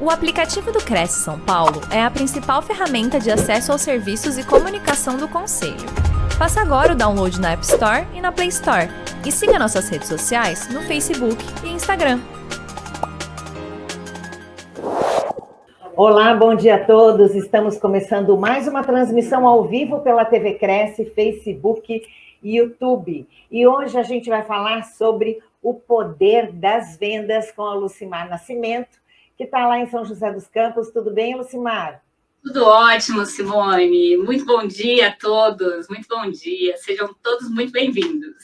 O aplicativo do Cresce São Paulo é a principal ferramenta de acesso aos serviços e comunicação do Conselho. Faça agora o download na App Store e na Play Store. E siga nossas redes sociais no Facebook e Instagram. Olá, bom dia a todos. Estamos começando mais uma transmissão ao vivo pela TV Cresce, Facebook e YouTube. E hoje a gente vai falar sobre o poder das vendas com a Lucimar Nascimento que está lá em São José dos Campos. Tudo bem, Lucimar? Tudo ótimo, Simone. Muito bom dia a todos. Muito bom dia. Sejam todos muito bem-vindos.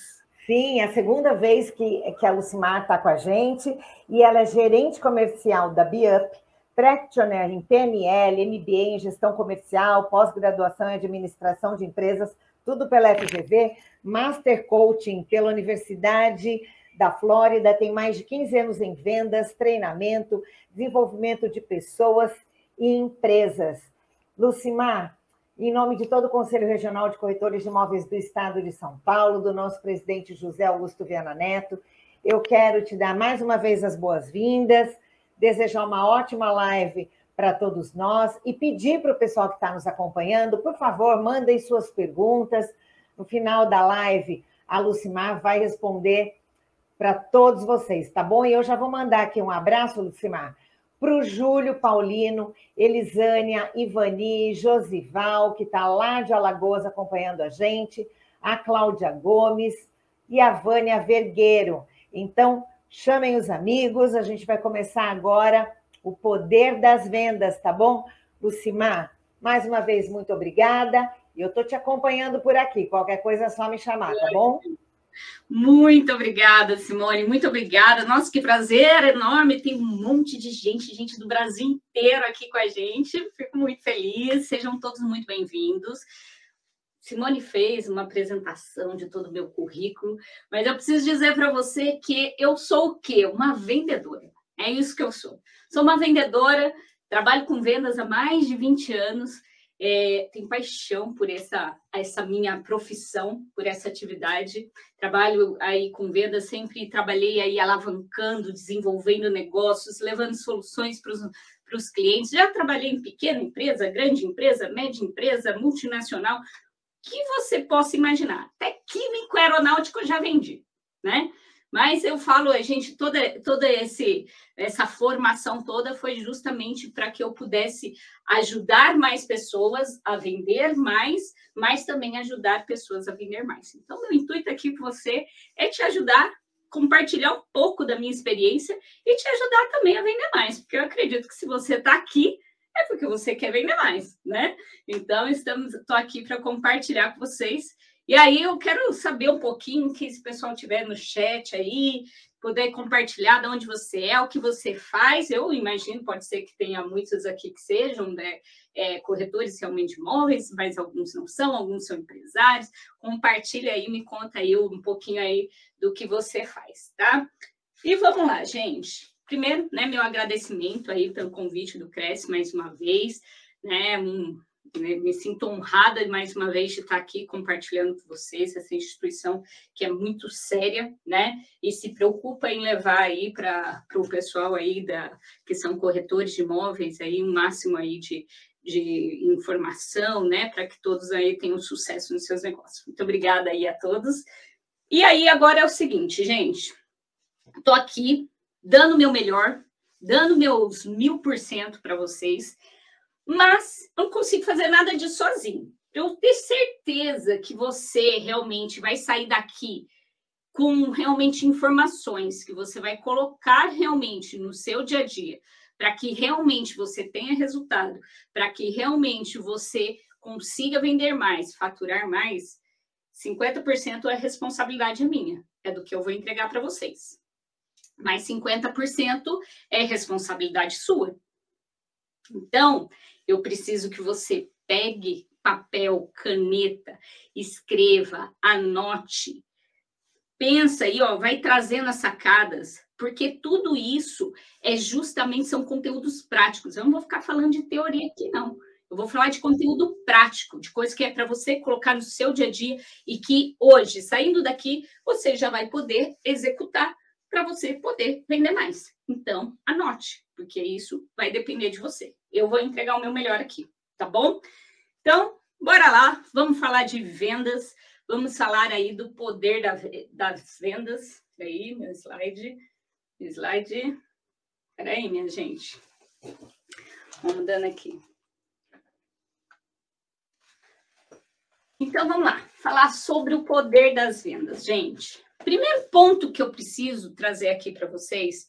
Sim, é a segunda vez que, que a Lucimar está com a gente e ela é gerente comercial da BIUP, practitioner em PNL, MBA em gestão comercial, pós-graduação em administração de empresas, tudo pela FGV, Master Coaching pela Universidade da Flórida, tem mais de 15 anos em vendas, treinamento, desenvolvimento de pessoas e empresas. Lucimar, em nome de todo o Conselho Regional de Corretores de Imóveis do Estado de São Paulo, do nosso presidente José Augusto Viana Neto, eu quero te dar mais uma vez as boas-vindas, desejar uma ótima live para todos nós e pedir para o pessoal que está nos acompanhando, por favor, mandem suas perguntas. No final da live, a Lucimar vai responder para todos vocês, tá bom? E eu já vou mandar aqui um abraço, Lucimar, para o Júlio Paulino, Elisânia, Ivani, Josival, que está lá de Alagoas acompanhando a gente, a Cláudia Gomes e a Vânia Vergueiro. Então, chamem os amigos, a gente vai começar agora o poder das vendas, tá bom? Lucimar, mais uma vez, muito obrigada. E eu estou te acompanhando por aqui. Qualquer coisa é só me chamar, tá bom? Muito obrigada, Simone, muito obrigada. Nossa, que prazer enorme. Tem um monte de gente, gente do Brasil inteiro aqui com a gente. Fico muito feliz. Sejam todos muito bem-vindos. Simone fez uma apresentação de todo o meu currículo, mas eu preciso dizer para você que eu sou o quê? Uma vendedora. É isso que eu sou. Sou uma vendedora, trabalho com vendas há mais de 20 anos é, tenho paixão por essa, essa minha profissão, por essa atividade. Trabalho aí com vendas, sempre trabalhei aí alavancando, desenvolvendo negócios, levando soluções para os clientes. Já trabalhei em pequena empresa, grande empresa, média empresa, multinacional, que você possa imaginar. Até químico aeronáutico eu já vendi, né? Mas eu falo, a gente, toda, toda esse, essa formação toda foi justamente para que eu pudesse ajudar mais pessoas a vender mais, mas também ajudar pessoas a vender mais. Então, meu intuito aqui com você é te ajudar, compartilhar um pouco da minha experiência e te ajudar também a vender mais, porque eu acredito que se você está aqui, é porque você quer vender mais, né? Então, estamos, estou aqui para compartilhar com vocês e aí eu quero saber um pouquinho, que esse pessoal tiver no chat aí, puder compartilhar de onde você é, o que você faz. Eu imagino, pode ser que tenha muitos aqui que sejam né, é, corretores realmente imóveis, mas alguns não são, alguns são empresários. Compartilha aí, me conta aí um pouquinho aí do que você faz, tá? E vamos lá, gente. Primeiro, né, meu agradecimento aí pelo convite do Cresce mais uma vez, né? Um, né? Me sinto honrada mais uma vez de estar aqui compartilhando com vocês essa instituição que é muito séria, né? E se preocupa em levar aí para o pessoal aí da que são corretores de imóveis aí um máximo aí de, de informação, né? Para que todos aí tenham sucesso nos seus negócios. Muito obrigada aí a todos. E aí agora é o seguinte, gente. Estou aqui dando o meu melhor, dando meus mil por cento para vocês mas não consigo fazer nada disso sozinho. Eu ter certeza que você realmente vai sair daqui com realmente informações que você vai colocar realmente no seu dia a dia, para que realmente você tenha resultado, para que realmente você consiga vender mais, faturar mais, 50% é responsabilidade minha, é do que eu vou entregar para vocês. Mas 50% é responsabilidade sua. Então, eu preciso que você pegue papel, caneta, escreva, anote. Pensa aí, ó, vai trazendo as sacadas, porque tudo isso é justamente são conteúdos práticos. Eu não vou ficar falando de teoria aqui não. Eu vou falar de conteúdo prático, de coisa que é para você colocar no seu dia a dia e que hoje, saindo daqui, você já vai poder executar para você poder vender mais. Então, anote, porque isso vai depender de você. Eu vou entregar o meu melhor aqui, tá bom? Então, bora lá, vamos falar de vendas, vamos falar aí do poder da, das vendas. Aí, meu slide, slide. Peraí, minha gente. Vamos mudando aqui. Então, vamos lá, falar sobre o poder das vendas, gente. Primeiro ponto que eu preciso trazer aqui para vocês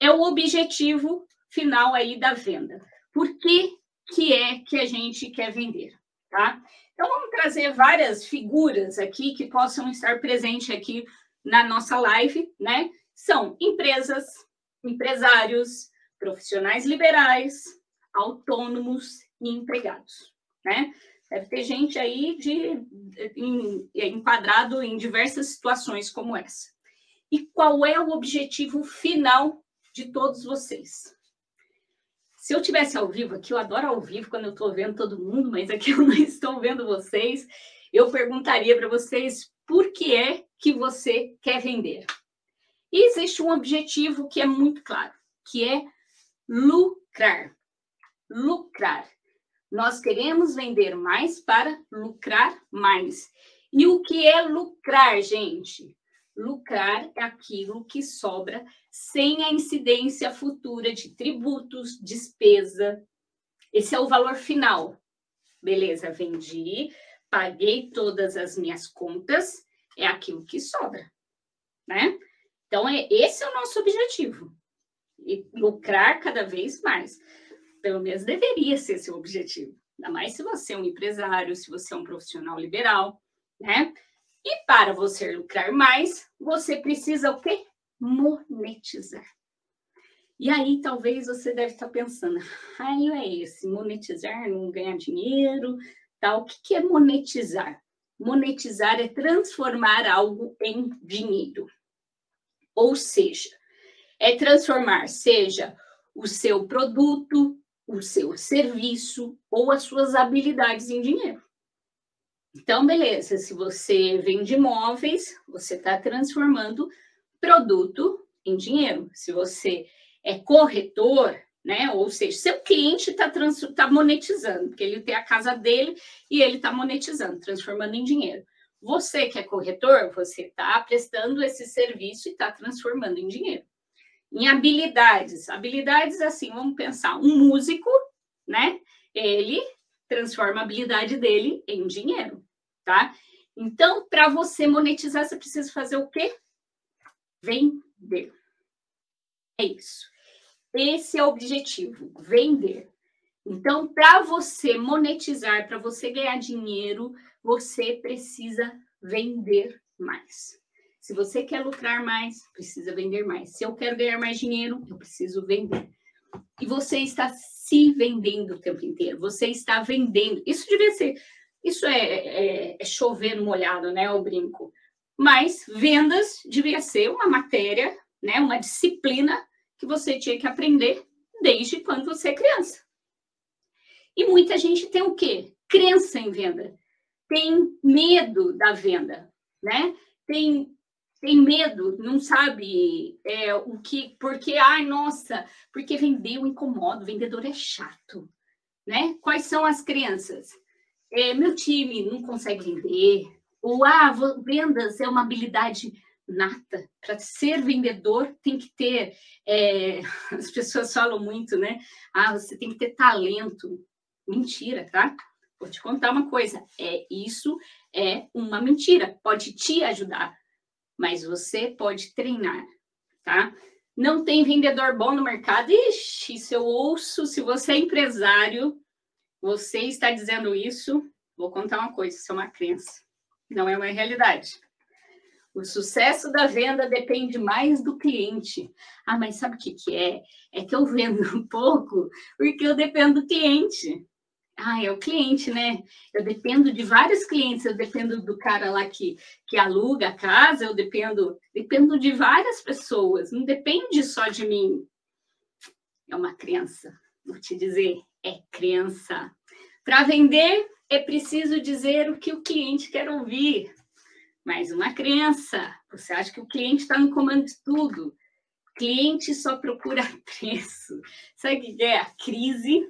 é o objetivo final aí da venda. Por que, que é que a gente quer vender, tá? Então, vamos trazer várias figuras aqui que possam estar presentes aqui na nossa live, né? São empresas, empresários, profissionais liberais, autônomos e empregados, né? Deve ter gente aí de, em, enquadrado em diversas situações como essa. E qual é o objetivo final de todos vocês? Se eu tivesse ao vivo aqui, eu adoro ao vivo quando eu estou vendo todo mundo, mas aqui eu não estou vendo vocês. Eu perguntaria para vocês por que é que você quer vender. E existe um objetivo que é muito claro, que é lucrar. Lucrar. Nós queremos vender mais para lucrar mais. E o que é lucrar, gente? Lucrar aquilo que sobra sem a incidência futura de tributos, despesa. Esse é o valor final. Beleza, vendi, paguei todas as minhas contas, é aquilo que sobra, né? Então, é, esse é o nosso objetivo. E lucrar cada vez mais. Pelo menos deveria ser seu objetivo. Ainda mais se você é um empresário, se você é um profissional liberal, né? E para você lucrar mais, você precisa o quê? Monetizar. E aí, talvez você deve estar pensando, aí é esse, monetizar, não ganhar dinheiro, tal. O que é monetizar? Monetizar é transformar algo em dinheiro. Ou seja, é transformar, seja o seu produto, o seu serviço ou as suas habilidades em dinheiro. Então, beleza, se você vende imóveis, você está transformando produto em dinheiro. Se você é corretor, né? Ou seja, seu cliente está tá monetizando, porque ele tem a casa dele e ele está monetizando, transformando em dinheiro. Você que é corretor, você está prestando esse serviço e está transformando em dinheiro. Em habilidades, habilidades assim, vamos pensar, um músico, né? Ele transforma a habilidade dele em dinheiro tá? Então, para você monetizar, você precisa fazer o quê? Vender. É isso. Esse é o objetivo, vender. Então, para você monetizar, para você ganhar dinheiro, você precisa vender mais. Se você quer lucrar mais, precisa vender mais. Se eu quero ganhar mais dinheiro, eu preciso vender. E você está se vendendo o tempo inteiro. Você está vendendo. Isso devia ser isso é, é, é chover no molhado, né? O brinco. Mas vendas devia ser uma matéria, né? Uma disciplina que você tinha que aprender desde quando você é criança. E muita gente tem o quê? Crença em venda. Tem medo da venda, né? Tem tem medo, não sabe é, o que, porque, ai, nossa, porque vender o incomoda, o vendedor é chato, né? Quais são as crenças? É, meu time não consegue vender, ou ah, vendas é uma habilidade nata. Para ser vendedor, tem que ter. É, as pessoas falam muito, né? Ah, você tem que ter talento. Mentira, tá? Vou te contar uma coisa: é isso é uma mentira. Pode te ajudar, mas você pode treinar, tá? Não tem vendedor bom no mercado. Ixi, se eu ouço, se você é empresário, você está dizendo isso, vou contar uma coisa, isso é uma crença, não é uma realidade. O sucesso da venda depende mais do cliente. Ah, mas sabe o que, que é? É que eu vendo um pouco porque eu dependo do cliente. Ah, é o cliente, né? Eu dependo de vários clientes, eu dependo do cara lá que, que aluga a casa, eu dependo, dependo de várias pessoas, não depende só de mim. É uma crença, vou te dizer, é crença. Para vender, é preciso dizer o que o cliente quer ouvir. Mais uma crença. Você acha que o cliente está no comando de tudo. Cliente só procura preço. Sabe o que é? A crise.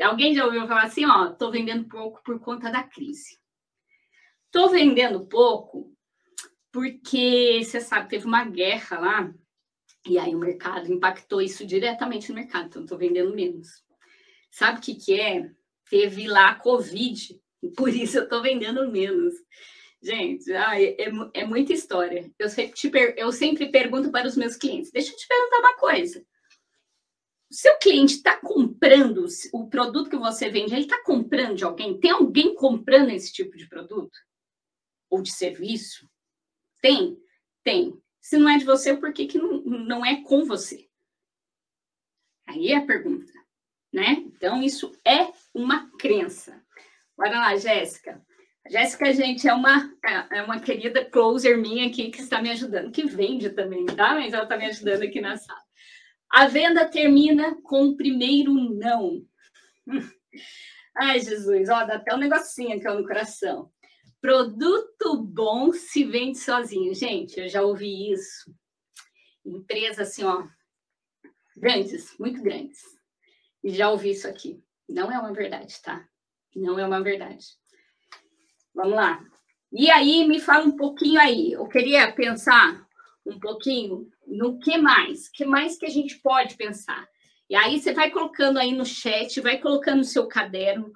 Alguém já ouviu falar assim, ó, tô vendendo pouco por conta da crise. Tô vendendo pouco porque você sabe, teve uma guerra lá, e aí o mercado impactou isso diretamente no mercado, então tô vendendo menos. Sabe o que, que é? Teve lá Covid, por isso eu tô vendendo menos. Gente, ai, é, é muita história. Eu sempre, te, eu sempre pergunto para os meus clientes: deixa eu te perguntar uma coisa. Seu cliente está comprando o produto que você vende, ele está comprando de alguém? Tem alguém comprando esse tipo de produto? Ou de serviço? Tem? Tem. Se não é de você, por que, que não, não é com você? Aí é a pergunta, né? Então, isso é uma crença. Bora lá, Jéssica. Jéssica, gente, é uma, é, uma querida closer minha aqui que está me ajudando, que vende também, tá? Mas ela está me ajudando aqui na sala. A venda termina com o primeiro não. Ai, Jesus, ó, dá até um negocinho aqui no coração. Produto bom se vende sozinho. Gente, eu já ouvi isso. Empresa assim, ó, grandes, muito grandes. Já ouvi isso aqui. Não é uma verdade, tá? Não é uma verdade. Vamos lá. E aí, me fala um pouquinho aí. Eu queria pensar um pouquinho no que mais, que mais que a gente pode pensar. E aí você vai colocando aí no chat, vai colocando no seu caderno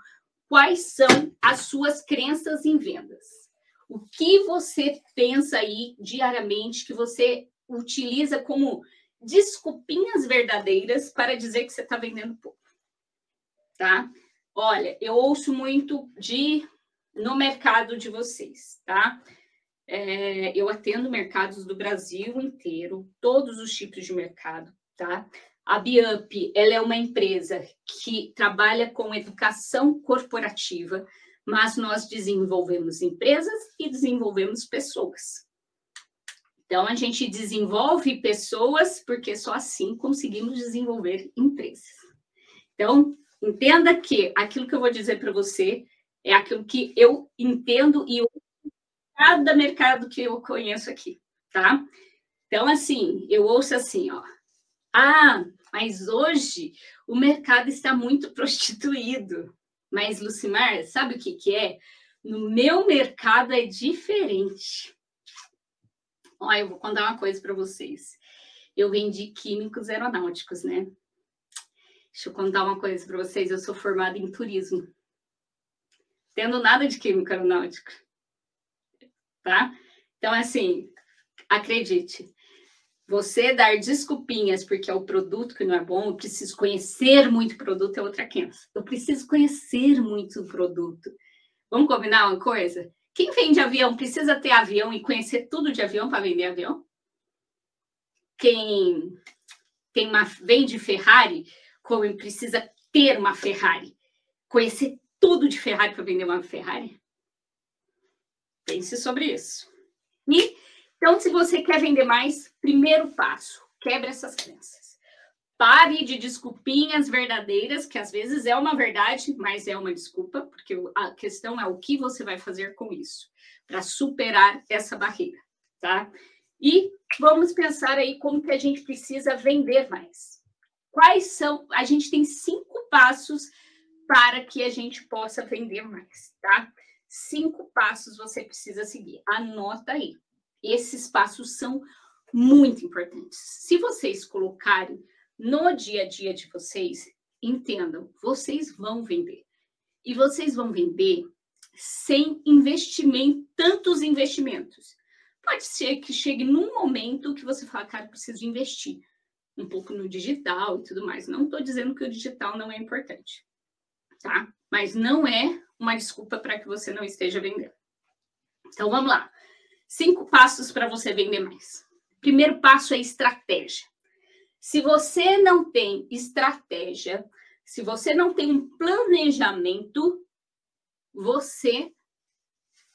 quais são as suas crenças em vendas. O que você pensa aí diariamente que você utiliza como desculpinhas verdadeiras para dizer que você está vendendo pouco, tá? Olha, eu ouço muito de no mercado de vocês, tá? É, eu atendo mercados do Brasil inteiro, todos os tipos de mercado, tá? A Biup, ela é uma empresa que trabalha com educação corporativa, mas nós desenvolvemos empresas e desenvolvemos pessoas. Então, a gente desenvolve pessoas porque só assim conseguimos desenvolver empresas. Então, entenda que aquilo que eu vou dizer para você é aquilo que eu entendo e eu, cada mercado que eu conheço aqui, tá? Então, assim, eu ouço assim, ó. Ah, mas hoje o mercado está muito prostituído. Mas, Lucimar, sabe o que, que é? No meu mercado é diferente. Olha, eu vou contar uma coisa para vocês. Eu vendi químicos aeronáuticos, né? Deixa eu contar uma coisa para vocês. Eu sou formada em turismo tendo nada de química aeronáutica. Tá? Então, assim, acredite, você dar desculpinhas porque é o produto que não é bom, eu preciso conhecer muito o produto é outra crença. Eu preciso conhecer muito o produto. Vamos combinar uma coisa? Quem vende avião precisa ter avião e conhecer tudo de avião para vender avião? Quem tem uma vende Ferrari, como precisa ter uma Ferrari, conhecer tudo de Ferrari para vender uma Ferrari? Pense sobre isso. E, então, se você quer vender mais, primeiro passo, quebre essas crenças. Pare de desculpinhas verdadeiras, que às vezes é uma verdade, mas é uma desculpa, porque a questão é o que você vai fazer com isso, para superar essa barreira, tá? E vamos pensar aí como que a gente precisa vender mais. Quais são? A gente tem cinco passos para que a gente possa vender mais, tá? Cinco passos você precisa seguir. Anota aí. Esses passos são muito importantes. Se vocês colocarem no dia a dia de vocês, entendam, vocês vão vender. E vocês vão vender sem investimento, tantos investimentos. Pode ser que chegue num momento que você fala, cara, preciso investir um pouco no digital e tudo mais. Não estou dizendo que o digital não é importante tá? Mas não é uma desculpa para que você não esteja vendendo. Então vamos lá. Cinco passos para você vender mais. Primeiro passo é estratégia. Se você não tem estratégia, se você não tem um planejamento, você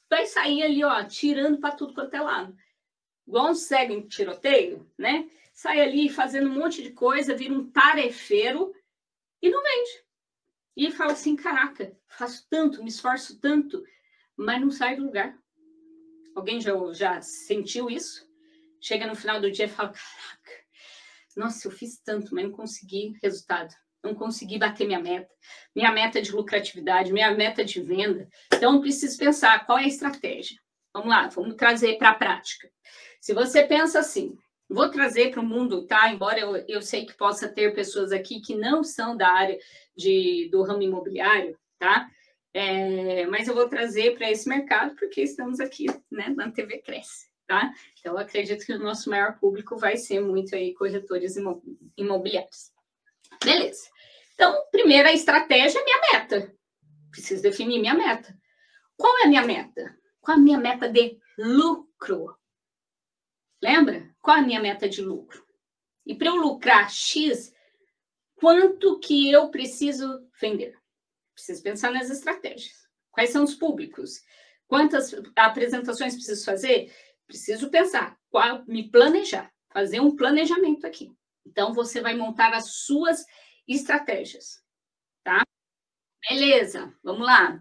vai sair ali, ó, tirando para tudo quanto é lado. Igual um cego em tiroteio, né? Sai ali fazendo um monte de coisa, vira um tarefeiro e não vende. E fala assim: caraca, faço tanto, me esforço tanto, mas não sai do lugar. Alguém já, já sentiu isso? Chega no final do dia e fala: caraca, Nossa, eu fiz tanto, mas não consegui resultado. Não consegui bater minha meta. Minha meta de lucratividade, minha meta de venda. Então, preciso pensar qual é a estratégia. Vamos lá, vamos trazer para a prática. Se você pensa assim, vou trazer para o mundo, tá? Embora eu, eu sei que possa ter pessoas aqui que não são da área de, do ramo imobiliário, tá? É, mas eu vou trazer para esse mercado porque estamos aqui, né, na TV Cresce, tá? Então, acredito que o nosso maior público vai ser muito aí corretores imobiliários. Beleza. Então, primeira estratégia é minha meta. Preciso definir minha meta. Qual é a minha meta? Qual é a minha meta de lucro? Lembra? Qual é a minha meta de lucro? E para eu lucrar X, quanto que eu preciso vender? Preciso pensar nas estratégias. Quais são os públicos? Quantas apresentações preciso fazer? Preciso pensar, qual, me planejar, fazer um planejamento aqui. Então, você vai montar as suas estratégias, tá? Beleza, vamos lá.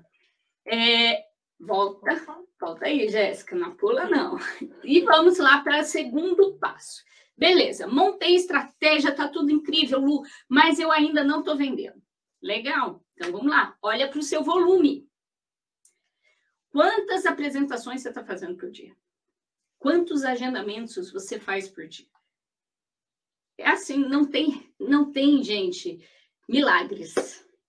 É, volta, volta aí, Jéssica, não pula não. E vamos lá para o segundo passo. Beleza, montei estratégia, tá tudo incrível, Lu, mas eu ainda não estou vendendo. Legal, então vamos lá, olha para o seu volume. Quantas apresentações você está fazendo por dia? Quantos agendamentos você faz por dia? É assim, não tem, não tem, gente, milagres.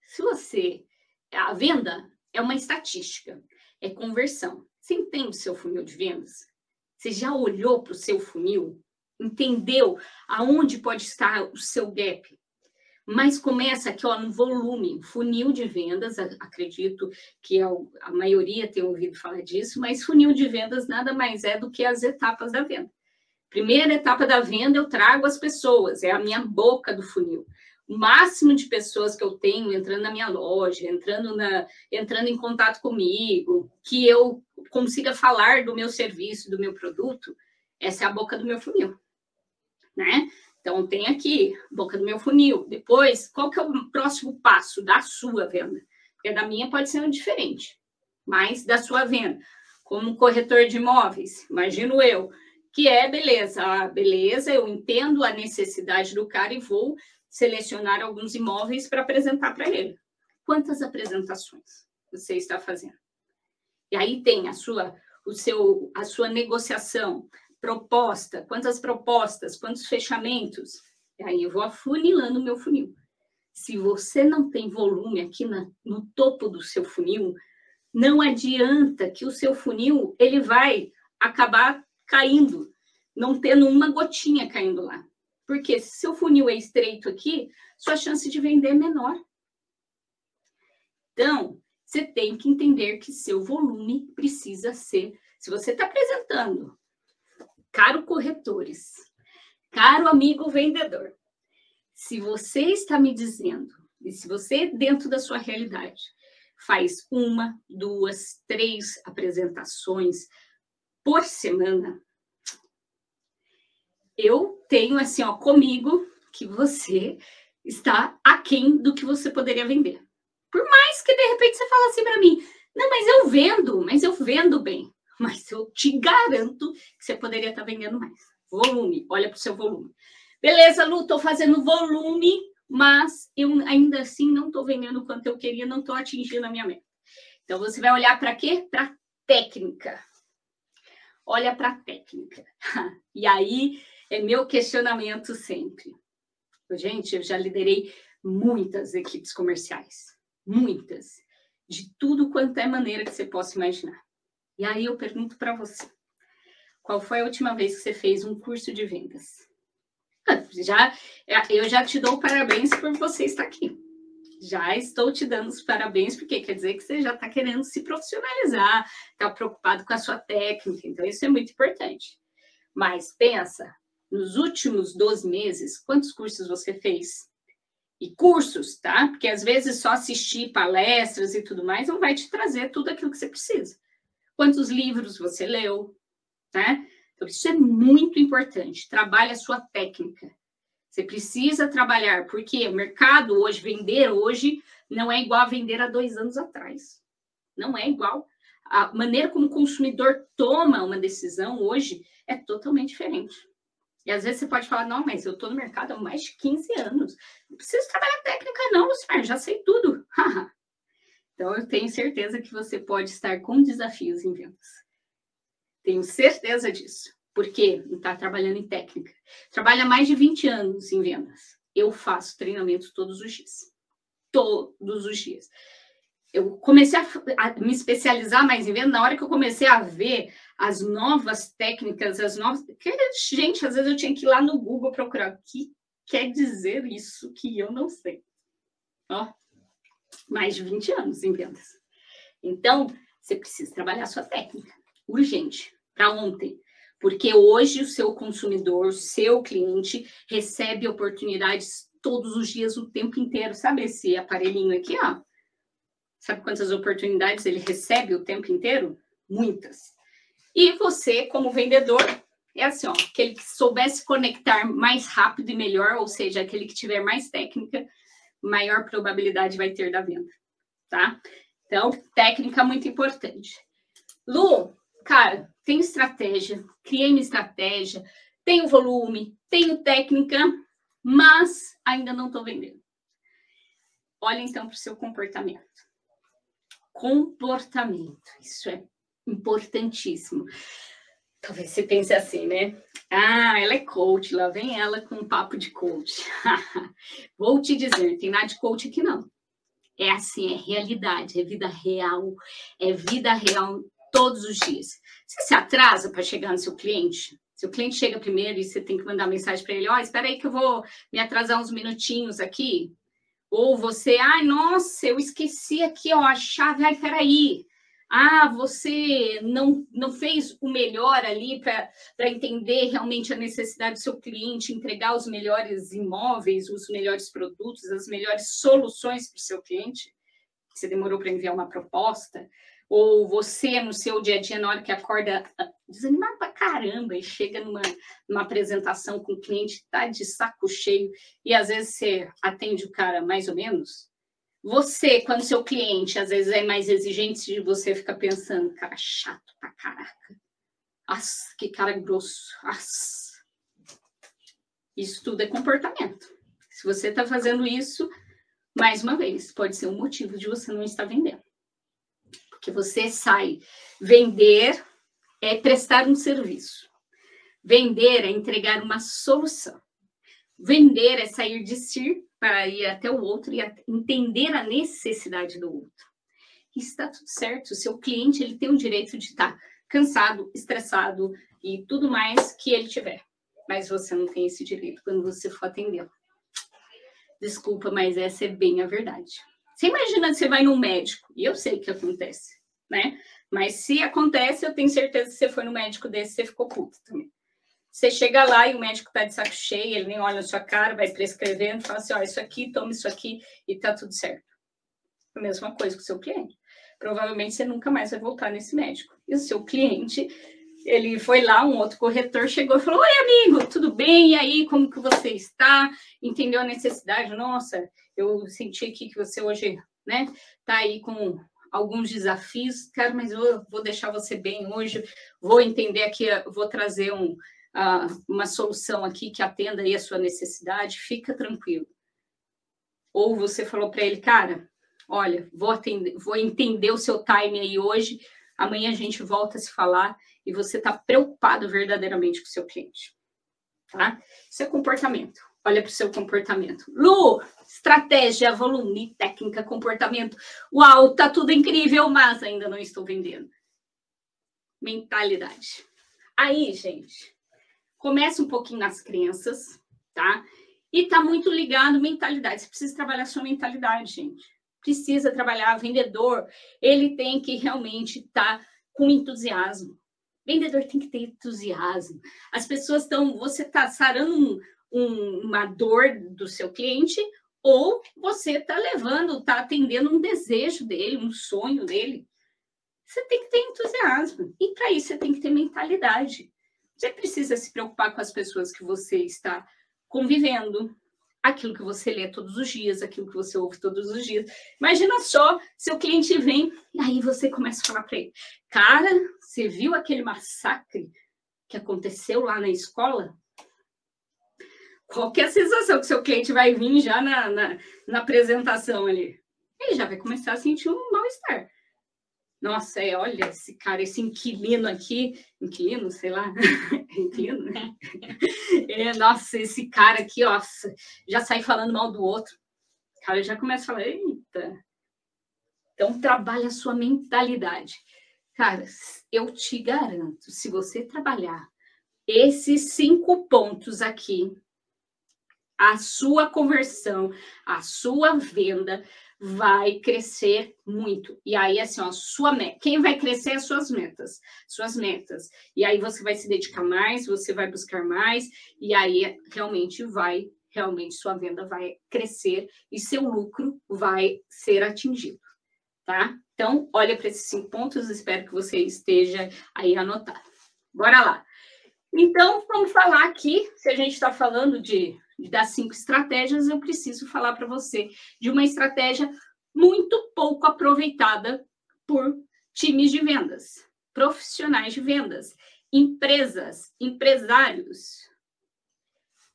Se você. A venda é uma estatística, é conversão. Você entende o seu funil de vendas? Você já olhou para o seu funil? Entendeu aonde pode estar o seu gap? Mas começa aqui ó, no volume, funil de vendas, acredito que a maioria tem ouvido falar disso, mas funil de vendas nada mais é do que as etapas da venda. Primeira etapa da venda, eu trago as pessoas, é a minha boca do funil. O máximo de pessoas que eu tenho entrando na minha loja, entrando, na, entrando em contato comigo, que eu consiga falar do meu serviço, do meu produto, essa é a boca do meu funil, né? Então, tem aqui, boca do meu funil. Depois, qual que é o próximo passo da sua venda? Porque da minha pode ser diferente, mas da sua venda. Como corretor de imóveis, imagino eu, que é beleza. Beleza, eu entendo a necessidade do cara e vou selecionar alguns imóveis para apresentar para ele. Quantas apresentações você está fazendo? E aí tem a sua, o seu, a sua negociação, proposta, quantas propostas, quantos fechamentos. E aí eu vou afunilando o meu funil. Se você não tem volume aqui na, no topo do seu funil, não adianta que o seu funil ele vai acabar caindo, não tendo uma gotinha caindo lá. Porque se seu funil é estreito aqui, sua chance de vender é menor. Então, você tem que entender que seu volume precisa ser. Se você está apresentando, caro corretores, caro amigo vendedor, se você está me dizendo, e se você, dentro da sua realidade, faz uma, duas, três apresentações por semana, eu tenho assim, ó, comigo que você está aquém do que você poderia vender. Por mais que de repente você fale assim para mim, não, mas eu vendo, mas eu vendo bem. Mas eu te garanto que você poderia estar vendendo mais. Volume, olha para o seu volume. Beleza, Lu, estou fazendo volume, mas eu ainda assim não estou vendendo quanto eu queria, não estou atingindo a minha meta. Então você vai olhar para quê? Para técnica olha para técnica. E aí é meu questionamento sempre. Gente, eu já liderei muitas equipes comerciais, muitas, de tudo quanto é maneira que você possa imaginar. E aí eu pergunto para você, qual foi a última vez que você fez um curso de vendas? Já, eu já te dou parabéns por você estar aqui já estou te dando os parabéns, porque quer dizer que você já está querendo se profissionalizar, está preocupado com a sua técnica, então isso é muito importante. Mas pensa, nos últimos 12 meses, quantos cursos você fez? E cursos, tá? Porque às vezes só assistir palestras e tudo mais não vai te trazer tudo aquilo que você precisa. Quantos livros você leu, né? Então, isso é muito importante. Trabalhe a sua técnica. Você precisa trabalhar, porque o mercado hoje, vender hoje, não é igual a vender há dois anos atrás. Não é igual. A maneira como o consumidor toma uma decisão hoje é totalmente diferente. E às vezes você pode falar, não, mas eu estou no mercado há mais de 15 anos. Não preciso trabalhar técnica, não, Lucifer, já sei tudo. então, eu tenho certeza que você pode estar com desafios em vendas. Tenho certeza disso. Porque está trabalhando em técnica. Trabalha mais de 20 anos em vendas. Eu faço treinamento todos os dias. Todos os dias eu comecei a, a, me especializar mais em venda na hora que eu comecei a ver as novas técnicas, as novas. Que, gente, às vezes eu tinha que ir lá no Google procurar o que quer dizer isso que eu não sei. Ó, mais de 20 anos em vendas. Então, você precisa trabalhar sua técnica. Urgente, para ontem. Porque hoje o seu consumidor, o seu cliente, recebe oportunidades todos os dias, o tempo inteiro. Sabe esse aparelhinho aqui, ó? Sabe quantas oportunidades ele recebe o tempo inteiro? Muitas. E você, como vendedor, é assim, ó, aquele que soubesse conectar mais rápido e melhor, ou seja, aquele que tiver mais técnica, maior probabilidade vai ter da venda, tá? Então, técnica muito importante. Lu, cara, tenho estratégia, criei minha estratégia, tenho volume, tenho técnica, mas ainda não estou vendendo. Olha então para o seu comportamento comportamento. Isso é importantíssimo. Talvez você pense assim, né? Ah, ela é coach, lá vem ela com um papo de coach. Vou te dizer, tem nada de coach aqui não. É assim, é realidade, é vida real, é vida real todos os dias. Você se atrasa para chegar no seu cliente? Se o cliente chega primeiro e você tem que mandar mensagem para ele, ó, oh, espera aí que eu vou me atrasar uns minutinhos aqui. Ou você, ai, ah, nossa, eu esqueci aqui, ó, a chave, ai, peraí. Ah, você não, não fez o melhor ali para entender realmente a necessidade do seu cliente, entregar os melhores imóveis, os melhores produtos, as melhores soluções para o seu cliente. Você demorou para enviar uma proposta, ou você, no seu dia a dia, na hora que acorda ah, desanimado pra caramba e chega numa, numa apresentação com o cliente, tá de saco cheio, e às vezes você atende o cara mais ou menos. Você, quando seu cliente às vezes é mais exigente, você fica pensando, cara, chato pra caraca. As, que cara grosso. As. Isso tudo é comportamento. Se você está fazendo isso, mais uma vez, pode ser um motivo de você não estar vendendo que você sai. Vender é prestar um serviço. Vender é entregar uma solução. Vender é sair de si para ir até o outro e entender a necessidade do outro. Está tudo certo. O seu cliente ele tem o direito de estar cansado, estressado e tudo mais que ele tiver. Mas você não tem esse direito quando você for atendê-lo. Desculpa, mas essa é bem a verdade. Você imagina você vai num médico, e eu sei que acontece, né? Mas se acontece, eu tenho certeza que você foi no médico desse, você ficou puto também. Você chega lá e o médico tá de saco cheio, ele nem olha na sua cara, vai prescrevendo, fala assim: ó, isso aqui, toma isso aqui e tá tudo certo. A mesma coisa com o seu cliente. Provavelmente você nunca mais vai voltar nesse médico. E o seu cliente, ele foi lá, um outro corretor chegou e falou: Oi, amigo, tudo bem? E aí, como que você está? Entendeu a necessidade? Nossa, eu senti aqui que você hoje, né, tá aí com alguns desafios. Cara, mas eu vou deixar você bem hoje, vou entender aqui, vou trazer um, uma solução aqui que atenda aí a sua necessidade, fica tranquilo. Ou você falou para ele, cara, olha, vou, atender, vou entender o seu time aí hoje, amanhã a gente volta a se falar e você está preocupado verdadeiramente com o seu cliente. Tá? Isso é comportamento. Olha para o seu comportamento. Lu, estratégia, volume, técnica, comportamento. Uau, tá tudo incrível, mas ainda não estou vendendo. Mentalidade. Aí, gente, começa um pouquinho nas crenças, tá? E tá muito ligado mentalidade. Você precisa trabalhar sua mentalidade, gente. Precisa trabalhar. Vendedor, ele tem que realmente estar tá com entusiasmo. Vendedor tem que ter entusiasmo. As pessoas estão. Você está sarando um, um, uma dor do seu cliente, ou você está levando, está atendendo um desejo dele, um sonho dele. Você tem que ter entusiasmo. E para isso você tem que ter mentalidade. Você precisa se preocupar com as pessoas que você está convivendo, aquilo que você lê todos os dias, aquilo que você ouve todos os dias. Imagina só, seu cliente vem e aí você começa a falar para ele: "Cara, você viu aquele massacre que aconteceu lá na escola? qual que é a sensação que seu cliente vai vir já na, na, na apresentação ali? Ele já vai começar a sentir um mal-estar. Nossa, é, olha esse cara, esse inquilino aqui, inquilino, sei lá, inquilino, né? É, nossa, esse cara aqui, ó, já sai falando mal do outro. O cara já começa a falar, eita. Então, trabalha a sua mentalidade. Cara, eu te garanto, se você trabalhar esses cinco pontos aqui, a sua conversão, a sua venda vai crescer muito. E aí, assim, ó, sua meta. Quem vai crescer é as suas metas. Suas metas. E aí você vai se dedicar mais, você vai buscar mais, e aí realmente vai, realmente sua venda vai crescer e seu lucro vai ser atingido. Tá? Então, olha para esses cinco pontos, espero que você esteja aí anotado. Bora lá. Então, vamos falar aqui, se a gente está falando de das cinco estratégias, eu preciso falar para você de uma estratégia muito pouco aproveitada por times de vendas, profissionais de vendas, empresas, empresários.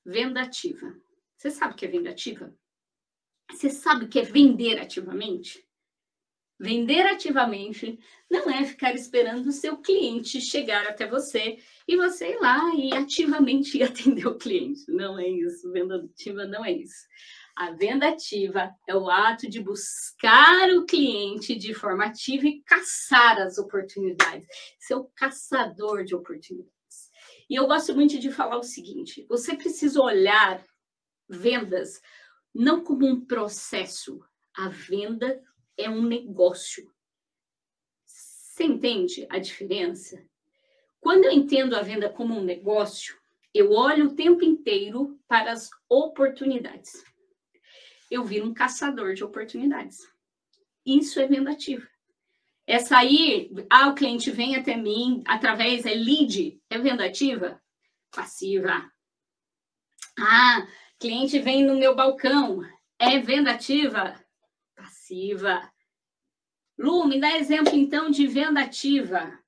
Venda ativa. Você sabe o que é venda ativa? Você sabe o que é vender ativamente? Vender ativamente não é ficar esperando o seu cliente chegar até você e você ir lá e ativamente atender o cliente. Não é isso. Venda ativa não é isso. A venda ativa é o ato de buscar o cliente de forma ativa e caçar as oportunidades. Ser o caçador de oportunidades. E eu gosto muito de falar o seguinte: você precisa olhar vendas não como um processo. A venda é um negócio. Você entende a diferença? Quando eu entendo a venda como um negócio, eu olho o tempo inteiro para as oportunidades. Eu viro um caçador de oportunidades. Isso é venda ativa. É sair, ah, o cliente vem até mim através, é lead, é venda ativa? Passiva. Ah, cliente vem no meu balcão, é venda ativa? passiva. Lu, me dá exemplo então de venda ativa.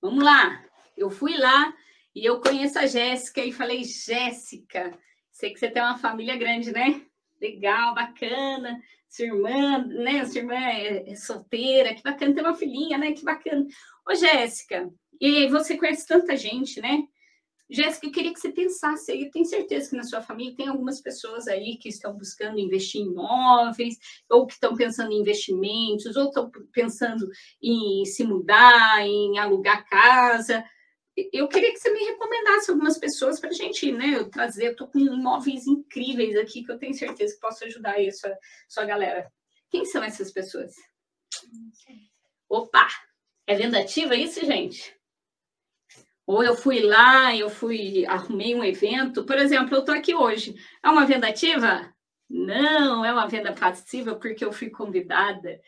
Vamos lá. Eu fui lá e eu conheço a Jéssica e falei, Jéssica, sei que você tem uma família grande, né? Legal, bacana. Sua irmã, né? Sua irmã é, é solteira, que bacana ter uma filhinha, né? Que bacana. Ô, Jéssica, e você conhece tanta gente, né? Jéssica, eu queria que você pensasse aí, tenho certeza que na sua família tem algumas pessoas aí que estão buscando investir em imóveis, ou que estão pensando em investimentos, ou estão pensando em se mudar, em alugar casa. Eu queria que você me recomendasse algumas pessoas para a gente, né, eu trazer. Eu estou com imóveis incríveis aqui que eu tenho certeza que posso ajudar aí a sua, sua galera. Quem são essas pessoas? Opa! É venda ativa isso, gente? Ou eu fui lá, eu fui, arrumei um evento. Por exemplo, eu estou aqui hoje. É uma venda ativa? Não, é uma venda passiva porque eu fui convidada.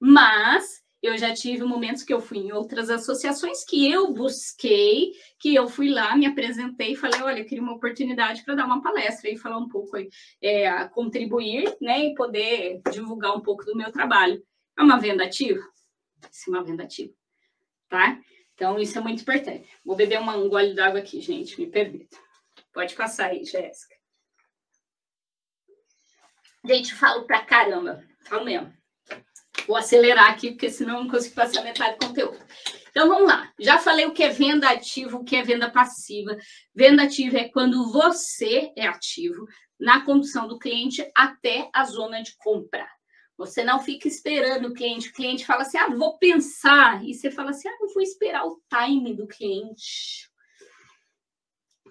Mas eu já tive momentos que eu fui em outras associações que eu busquei, que eu fui lá, me apresentei e falei, olha, eu queria uma oportunidade para dar uma palestra e falar um pouco, é, contribuir, né, e poder divulgar um pouco do meu trabalho. É uma venda ativa? Isso é uma venda ativa, tá? Então, isso é muito importante. Vou beber uma, um gole d'água aqui, gente, me permita. Pode passar aí, Jéssica. Gente, falo pra caramba. Falo mesmo. Vou acelerar aqui, porque senão eu não consigo passar metade do conteúdo. Então, vamos lá. Já falei o que é venda ativa, o que é venda passiva. Venda ativa é quando você é ativo na condução do cliente até a zona de compra. Você não fica esperando o cliente. O cliente fala assim: ah, vou pensar. E você fala assim: ah, não vou esperar o time do cliente.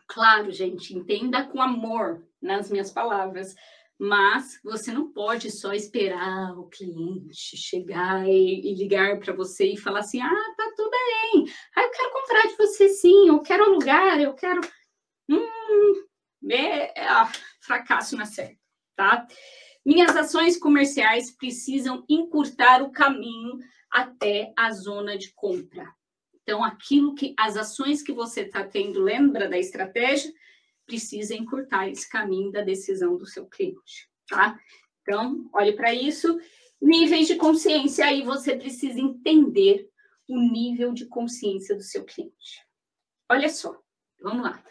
Claro, gente, entenda com amor nas minhas palavras. Mas você não pode só esperar o cliente chegar e, e ligar para você e falar assim: ah, tá tudo bem. Ah, eu quero comprar de você sim, eu quero alugar, eu quero. Hum, é, é ah, fracasso na certa, tá? Minhas ações comerciais precisam encurtar o caminho até a zona de compra. Então, aquilo que as ações que você está tendo, lembra da estratégia, precisa encurtar esse caminho da decisão do seu cliente, tá? Então, olhe para isso. Níveis de consciência, aí você precisa entender o nível de consciência do seu cliente. Olha só, vamos lá.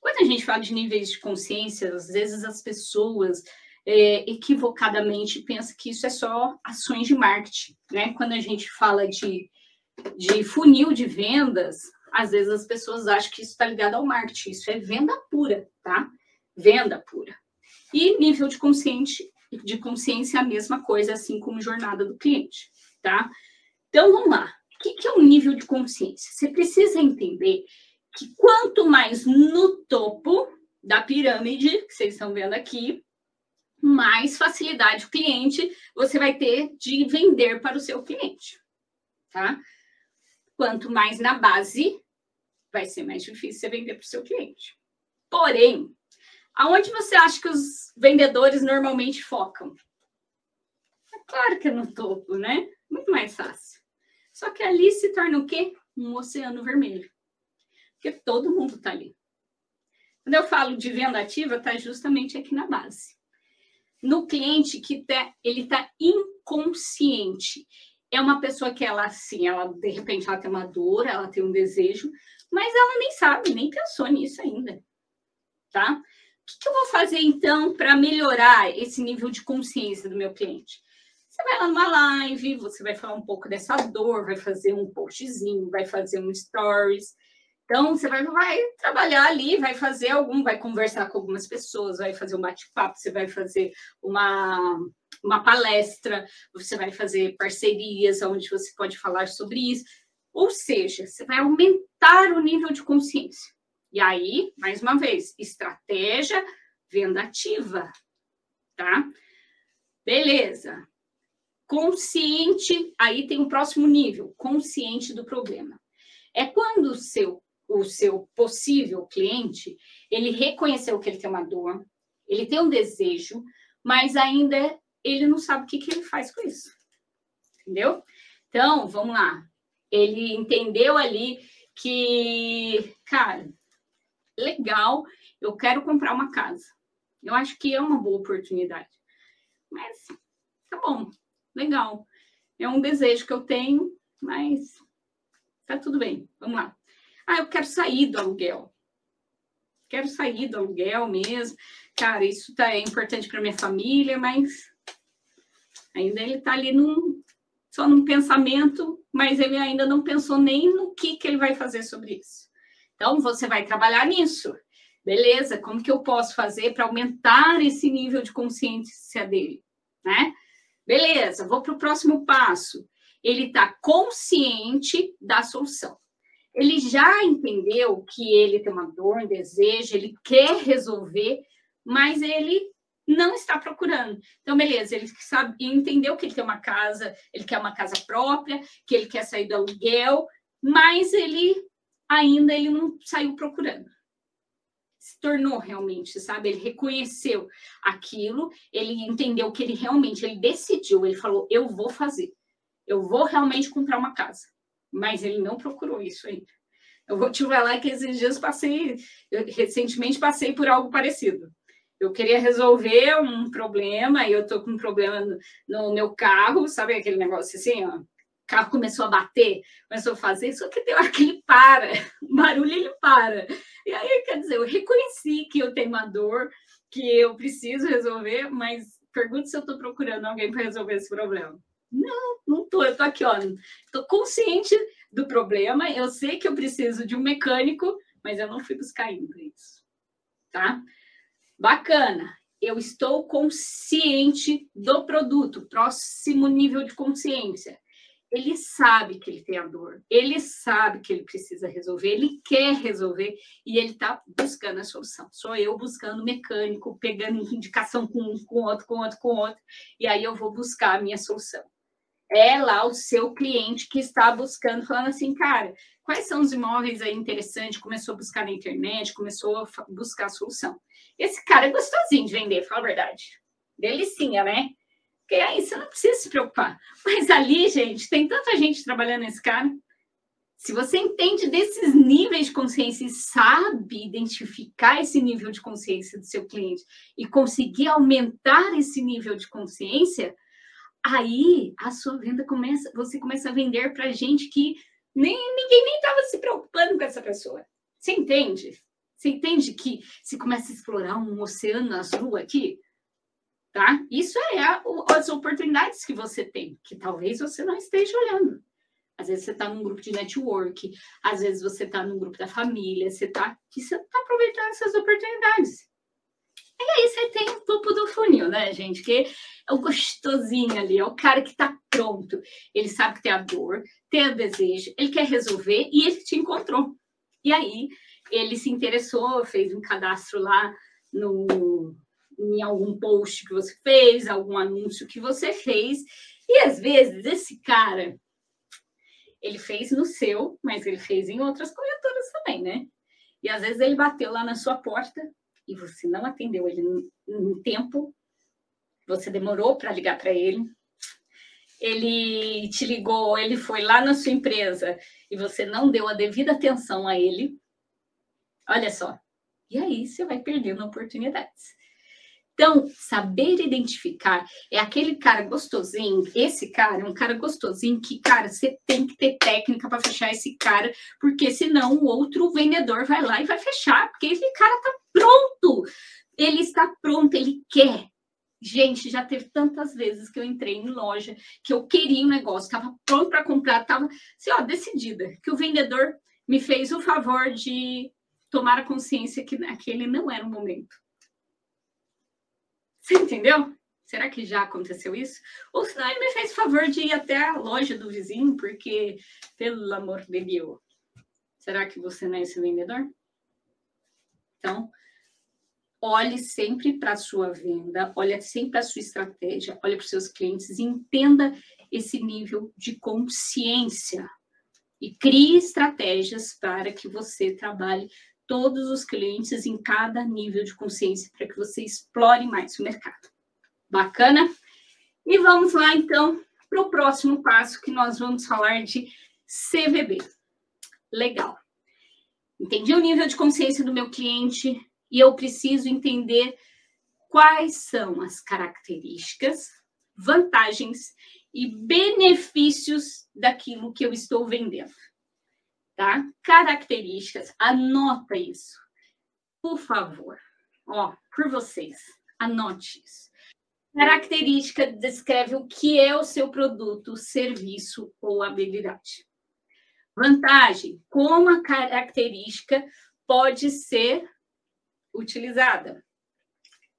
Quando a gente fala de níveis de consciência, às vezes as pessoas é, equivocadamente pensam que isso é só ações de marketing, né? Quando a gente fala de, de funil de vendas, às vezes as pessoas acham que isso está ligado ao marketing, isso é venda pura, tá? Venda pura. E nível de consciente, de consciência é a mesma coisa, assim como jornada do cliente, tá? Então vamos lá. O que é um nível de consciência? Você precisa entender que quanto mais no topo da pirâmide, que vocês estão vendo aqui, mais facilidade o cliente você vai ter de vender para o seu cliente, tá? Quanto mais na base, vai ser mais difícil você vender para o seu cliente. Porém, aonde você acha que os vendedores normalmente focam? É claro que é no topo, né? Muito mais fácil. Só que ali se torna o quê? Um oceano vermelho. Porque todo mundo está ali. Quando eu falo de venda ativa, está justamente aqui na base. No cliente que tá, ele está inconsciente. É uma pessoa que ela, assim, ela, de repente, ela tem uma dor, ela tem um desejo, mas ela nem sabe, nem pensou nisso ainda. Tá? O que, que eu vou fazer, então, para melhorar esse nível de consciência do meu cliente? Você vai lá numa live, você vai falar um pouco dessa dor, vai fazer um postzinho, vai fazer um stories. Então, você vai, vai trabalhar ali, vai fazer algum, vai conversar com algumas pessoas, vai fazer um bate-papo, você vai fazer uma, uma palestra, você vai fazer parcerias onde você pode falar sobre isso. Ou seja, você vai aumentar o nível de consciência. E aí, mais uma vez, estratégia venda ativa, tá? Beleza consciente, aí tem o um próximo nível, consciente do problema. É quando o seu, o seu possível cliente, ele reconheceu que ele tem uma dor, ele tem um desejo, mas ainda ele não sabe o que, que ele faz com isso. Entendeu? Então, vamos lá. Ele entendeu ali que, cara, legal, eu quero comprar uma casa. Eu acho que é uma boa oportunidade. Mas, tá bom, legal. É um desejo que eu tenho, mas tá tudo bem. Vamos lá. Ah, eu quero sair do aluguel. Quero sair do aluguel mesmo. Cara, isso tá, é importante para minha família, mas ainda ele tá ali num, só num pensamento, mas ele ainda não pensou nem no que, que ele vai fazer sobre isso. Então, você vai trabalhar nisso. Beleza, como que eu posso fazer para aumentar esse nível de consciência dele, né? Beleza, vou para o próximo passo. Ele está consciente da solução. Ele já entendeu que ele tem uma dor, um desejo, ele quer resolver, mas ele não está procurando. Então, beleza, ele sabe, entendeu que ele tem uma casa, ele quer uma casa própria, que ele quer sair do aluguel, mas ele ainda ele não saiu procurando se tornou realmente, sabe? Ele reconheceu aquilo, ele entendeu que ele realmente, ele decidiu, ele falou, eu vou fazer, eu vou realmente comprar uma casa. Mas ele não procurou isso ainda. Eu vou te falar que esses dias passei, eu, recentemente passei por algo parecido. Eu queria resolver um problema, e eu tô com um problema no, no meu carro, sabe aquele negócio assim, ó? Carro começou a bater, começou a fazer, só que tem hora que ele para, o barulho ele para. E aí, quer dizer, eu reconheci que eu tenho uma dor, que eu preciso resolver, mas pergunto se eu estou procurando alguém para resolver esse problema. Não, não estou, eu estou aqui, ó. Estou consciente do problema, eu sei que eu preciso de um mecânico, mas eu não fui buscar ainda isso. Tá? Bacana. Eu estou consciente do produto, próximo nível de consciência ele sabe que ele tem a dor, ele sabe que ele precisa resolver, ele quer resolver e ele está buscando a solução. Sou eu buscando mecânico, pegando indicação com um, com outro, com outro, com outro, e aí eu vou buscar a minha solução. É lá o seu cliente que está buscando, falando assim, cara, quais são os imóveis aí interessantes? Começou a buscar na internet, começou a buscar a solução. Esse cara é gostosinho de vender, fala a verdade. Delicinha, né? Porque aí você não precisa se preocupar. Mas ali, gente, tem tanta gente trabalhando nesse cara. Se você entende desses níveis de consciência e sabe identificar esse nível de consciência do seu cliente e conseguir aumentar esse nível de consciência, aí a sua venda começa, você começa a vender para gente que nem ninguém nem estava se preocupando com essa pessoa. Você entende? Você entende que se começa a explorar um oceano azul aqui? Tá? Isso é a, as oportunidades que você tem, que talvez você não esteja olhando. Às vezes você está num grupo de network, às vezes você está num grupo da família, você está você tá aproveitando essas oportunidades. E aí você tem o topo do funil, né, gente? Que é o gostosinho ali, é o cara que está pronto. Ele sabe que tem a dor, tem o desejo, ele quer resolver e ele te encontrou. E aí ele se interessou, fez um cadastro lá no, em algum post que você fez, algum anúncio que você fez. E às vezes esse cara ele fez no seu, mas ele fez em outras corretoras também, né? E às vezes ele bateu lá na sua porta e você não atendeu ele no tempo, você demorou para ligar para ele, ele te ligou, ele foi lá na sua empresa e você não deu a devida atenção a ele. Olha só. E aí você vai perdendo oportunidades. Então, saber identificar é aquele cara gostosinho, esse cara é um cara gostosinho que, cara, você tem que ter técnica para fechar esse cara, porque senão o outro vendedor vai lá e vai fechar, porque esse cara tá pronto. Ele está pronto, ele quer. Gente, já teve tantas vezes que eu entrei em loja, que eu queria um negócio, estava pronto para comprar, estava assim, ó, decidida, que o vendedor me fez o favor de tomar a consciência que aquele não era o momento você entendeu? Será que já aconteceu isso? Ou senão ele me fez favor de ir até a loja do vizinho, porque, pelo amor de Deus, será que você não é esse vendedor? Então, olhe sempre para a sua venda, olhe sempre para a sua estratégia, olhe para os seus clientes entenda esse nível de consciência. E crie estratégias para que você trabalhe todos os clientes em cada nível de consciência para que você explore mais o mercado. Bacana? E vamos lá, então, para o próximo passo que nós vamos falar de CVB. Legal. Entendi o nível de consciência do meu cliente e eu preciso entender quais são as características, vantagens e benefícios daquilo que eu estou vendendo tá? Características, anota isso. Por favor. Ó, por vocês, anote isso. Característica descreve o que é o seu produto, serviço ou habilidade. Vantagem, como a característica pode ser utilizada.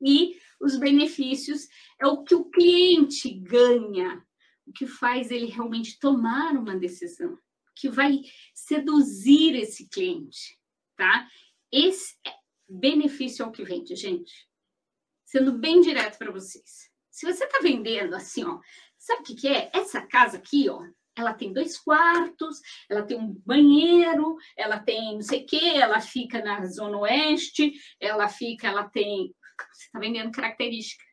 E os benefícios é o que o cliente ganha, o que faz ele realmente tomar uma decisão que vai seduzir esse cliente, tá? Esse é benefício ao que vende, gente. Sendo bem direto para vocês. Se você está vendendo assim, ó, sabe o que, que é? Essa casa aqui, ó, ela tem dois quartos, ela tem um banheiro, ela tem não sei o quê, ela fica na zona oeste, ela fica, ela tem. Você está vendendo característica.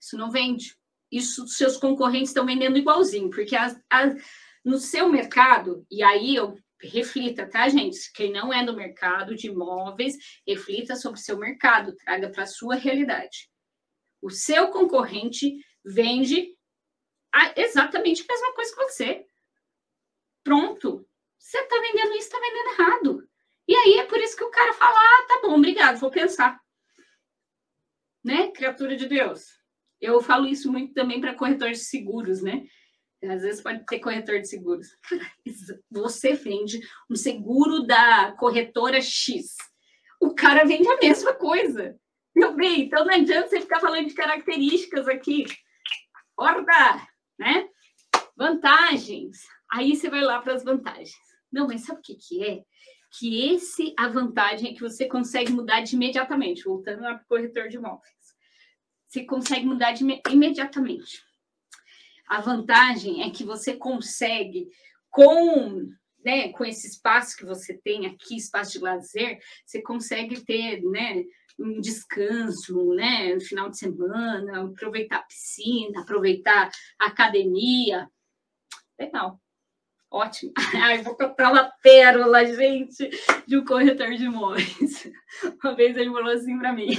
Isso não vende. Isso seus concorrentes estão vendendo igualzinho, porque as, as, no seu mercado, e aí eu reflita, tá, gente? Quem não é do mercado de imóveis, reflita sobre o seu mercado, traga para a sua realidade. O seu concorrente vende exatamente a mesma coisa que você. Pronto. Você está vendendo isso, está vendendo errado. E aí é por isso que o cara fala: ah, tá bom, obrigado, vou pensar. Né, criatura de Deus? Eu falo isso muito também para corretores de seguros, né? Às vezes pode ter corretor de seguros. Você vende um seguro da corretora X. O cara vende a mesma coisa. Meu bem, então não adianta você ficar falando de características aqui. Horda, né? Vantagens. Aí você vai lá para as vantagens. Não, mas sabe o que, que é? Que esse, a vantagem é que você consegue mudar de imediatamente, voltando lá para o corretor de imóveis. Você consegue mudar de imediatamente. A vantagem é que você consegue, com, né, com esse espaço que você tem aqui, espaço de lazer, você consegue ter né, um descanso, né, no final de semana, aproveitar a piscina, aproveitar a academia. Legal. Ótimo. Ai, vou contar uma pérola, gente, de um corretor de imóveis. Uma vez ele falou assim para mim.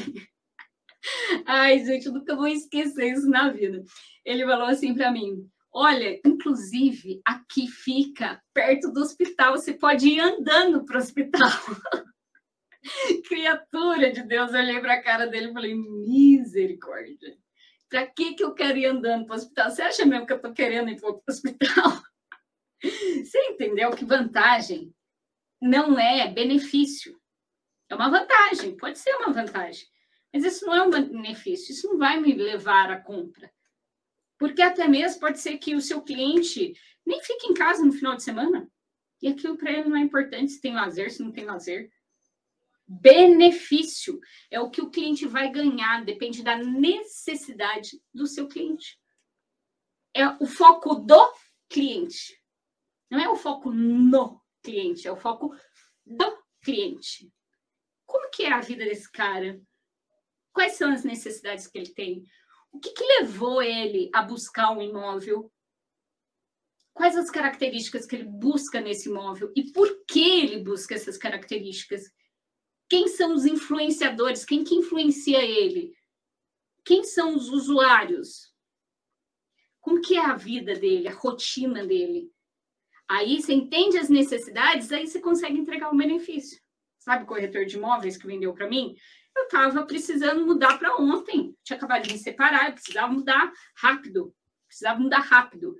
Ai, gente, eu nunca vou esquecer isso na vida. Ele falou assim para mim: Olha, inclusive aqui fica perto do hospital, você pode ir andando para o hospital. Criatura de Deus, eu olhei para a cara dele e falei: misericórdia. Para que, que eu quero ir andando para o hospital? Você acha mesmo que eu estou querendo ir para o hospital? Você entendeu que vantagem não é benefício. É uma vantagem, pode ser uma vantagem. Mas isso não é um benefício, isso não vai me levar à compra. Porque até mesmo pode ser que o seu cliente nem fique em casa no final de semana. E aquilo para ele não é importante se tem lazer, se não tem lazer. Benefício é o que o cliente vai ganhar, depende da necessidade do seu cliente. É o foco do cliente. Não é o foco no cliente, é o foco do cliente. Como que é a vida desse cara? Quais são as necessidades que ele tem? O que, que levou ele a buscar um imóvel? Quais as características que ele busca nesse imóvel e por que ele busca essas características? Quem são os influenciadores? Quem que influencia ele? Quem são os usuários? Como que é a vida dele, a rotina dele? Aí você entende as necessidades, aí você consegue entregar um benefício. Sabe o corretor de imóveis que vendeu para mim? Eu estava precisando mudar para ontem. Tinha acabado de me separar, eu precisava mudar rápido. Precisava mudar rápido.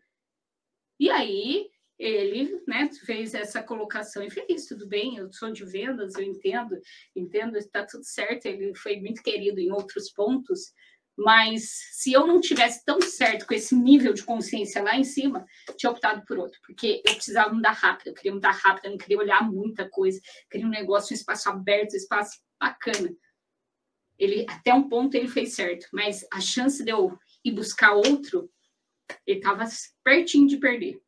E aí ele né, fez essa colocação e fez tudo bem, eu sou de vendas, eu entendo, entendo, está tudo certo, ele foi muito querido em outros pontos, mas se eu não tivesse tão certo com esse nível de consciência lá em cima, tinha optado por outro, porque eu precisava mudar rápido, eu queria mudar rápido, eu não queria olhar muita coisa, queria um negócio, um espaço aberto, um espaço bacana. Ele até um ponto ele fez certo, mas a chance de eu ir buscar outro, ele estava pertinho de perder.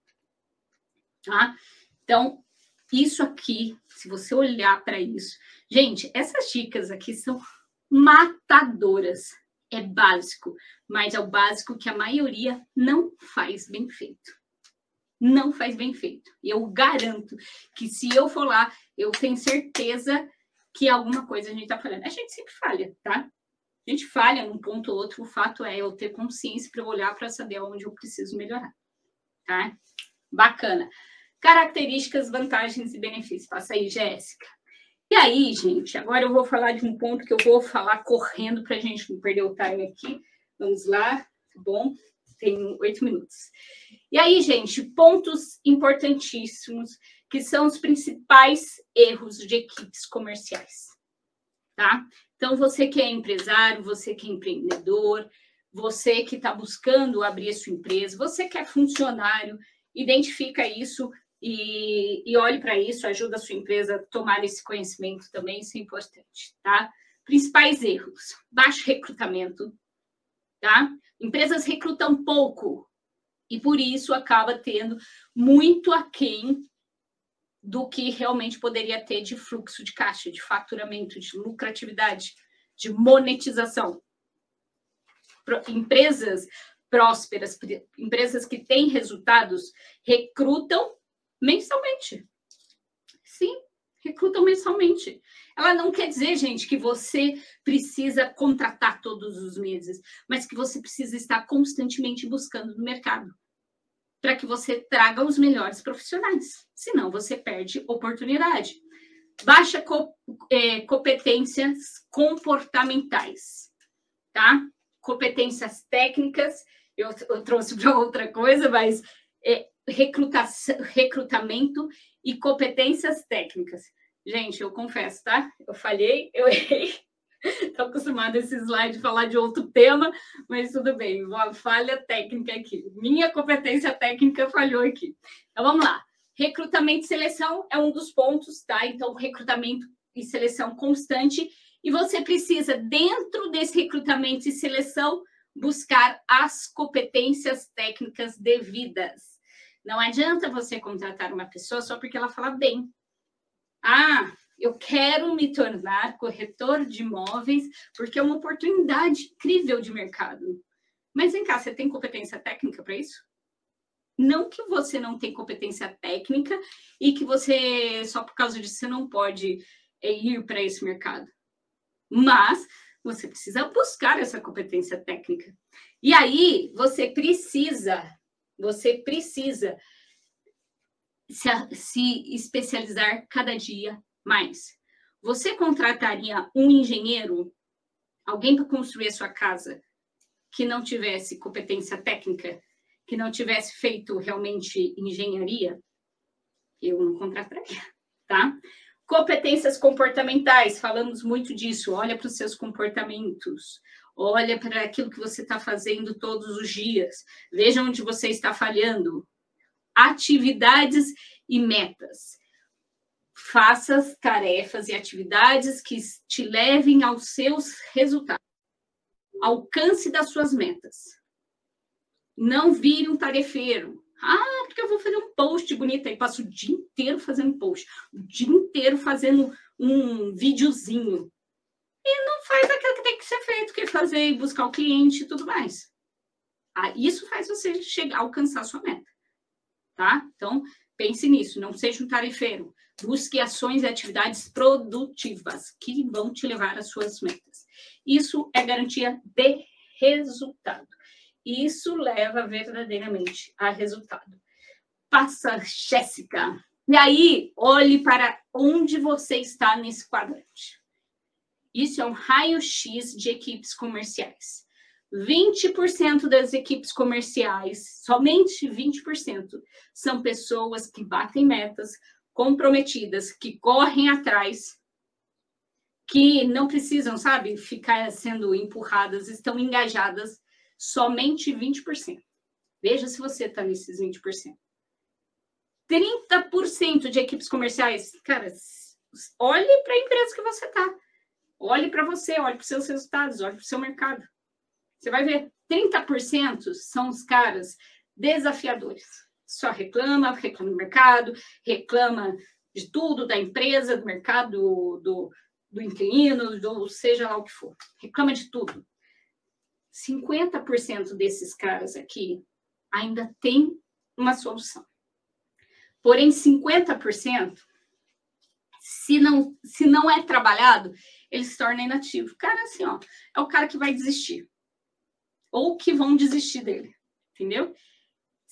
Tá? Então, isso aqui, se você olhar para isso, gente, essas dicas aqui são matadoras é básico, mas é o básico que a maioria não faz bem feito. Não faz bem feito. Eu garanto que se eu for lá, eu tenho certeza que alguma coisa a gente está falhando. A gente sempre falha, tá? A gente falha num ponto ou outro. O fato é eu ter consciência para olhar para saber onde eu preciso melhorar, tá? Bacana. Características, vantagens e benefícios. Passa aí, Jéssica. E aí, gente, agora eu vou falar de um ponto que eu vou falar correndo para a gente não perder o time aqui. Vamos lá, tá bom? Tem oito minutos. E aí, gente, pontos importantíssimos que são os principais erros de equipes comerciais, tá? Então, você que é empresário, você que é empreendedor, você que está buscando abrir a sua empresa, você que é funcionário, identifica isso e, e olhe para isso, ajuda a sua empresa a tomar esse conhecimento também, isso é importante, tá? Principais erros: baixo recrutamento, tá? Empresas recrutam pouco e por isso acaba tendo muito aquém do que realmente poderia ter de fluxo de caixa, de faturamento, de lucratividade, de monetização. Empresas prósperas, empresas que têm resultados, recrutam mensalmente. Sim, recrutam mensalmente. Ela não quer dizer, gente, que você precisa contratar todos os meses, mas que você precisa estar constantemente buscando no mercado para que você traga os melhores profissionais. Senão, você perde oportunidade. Baixa co é, competências comportamentais, tá? Competências técnicas, eu, eu trouxe para outra coisa, mas é, recrutamento e competências técnicas. Gente, eu confesso, tá? Eu falhei, eu errei. Estou acostumada a esse slide falar de outro tema, mas tudo bem, uma falha técnica aqui. Minha competência técnica falhou aqui. Então vamos lá. Recrutamento e seleção é um dos pontos, tá? Então, recrutamento e seleção constante. E você precisa, dentro desse recrutamento e seleção, buscar as competências técnicas devidas. Não adianta você contratar uma pessoa só porque ela fala bem. Ah, eu quero me tornar corretor de imóveis porque é uma oportunidade incrível de mercado. Mas vem cá, você tem competência técnica para isso? Não que você não tem competência técnica e que você, só por causa disso, você não pode eh, ir para esse mercado. Mas você precisa buscar essa competência técnica. E aí, você precisa você precisa se, se especializar cada dia mais. Você contrataria um engenheiro, alguém para construir a sua casa, que não tivesse competência técnica, que não tivesse feito realmente engenharia? Eu não contrataria, tá? Competências comportamentais, falamos muito disso. Olha para os seus comportamentos, olha para aquilo que você está fazendo todos os dias, veja onde você está falhando. Atividades e metas faça tarefas e atividades que te levem aos seus resultados. Alcance das suas metas. Não vire um tarefeiro. Ah, porque eu vou fazer um post bonito aí, passo o dia inteiro fazendo post, o dia inteiro fazendo um videozinho. E não faz aquilo que tem que ser feito, que é fazer e buscar o cliente e tudo mais. Ah, isso faz você chegar, alcançar sua meta. Tá? Então, pense nisso, não seja um tarefeiro. Busque ações e atividades produtivas que vão te levar às suas metas. Isso é garantia de resultado. Isso leva verdadeiramente a resultado. Passa, Jéssica. E aí, olhe para onde você está nesse quadrante. Isso é um raio-x de equipes comerciais. 20% das equipes comerciais, somente 20%, são pessoas que batem metas, comprometidas, que correm atrás, que não precisam, sabe, ficar sendo empurradas, estão engajadas, somente 20%. Veja se você está nesses 20%. 30% de equipes comerciais, cara, olhe para a empresa que você está. Olhe para você, olhe para os seus resultados, olhe para o seu mercado. Você vai ver, 30% são os caras desafiadores só reclama, reclama do mercado, reclama de tudo, da empresa, do mercado, do, do inquilino, do seja lá o que for. Reclama de tudo. 50% desses caras aqui ainda tem uma solução. Porém, 50%, se não, se não é trabalhado, ele se torna inativo. Cara, assim, ó, é o cara que vai desistir. Ou que vão desistir dele, entendeu?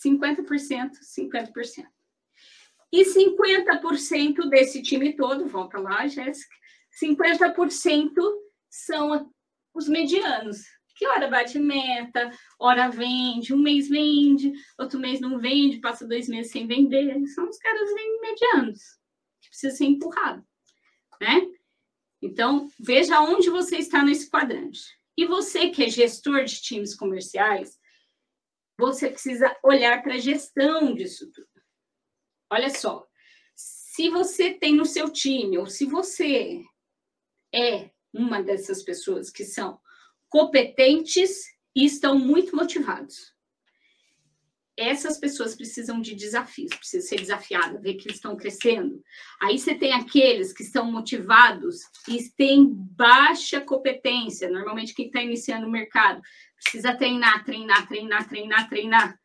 50%, 50%. E 50% desse time todo, volta lá, Jéssica, 50% são os medianos. Que hora bate meta, hora vende, um mês vende, outro mês não vende, passa dois meses sem vender. São os caras medianos, que precisam ser empurrados, né? Então, veja onde você está nesse quadrante. E você que é gestor de times comerciais, você precisa olhar para a gestão disso tudo. Olha só, se você tem no seu time, ou se você é uma dessas pessoas que são competentes e estão muito motivados, essas pessoas precisam de desafios, precisam ser desafiadas, ver que eles estão crescendo. Aí você tem aqueles que estão motivados e têm baixa competência, normalmente quem está iniciando o mercado, precisa treinar, treinar, treinar, treinar, treinar.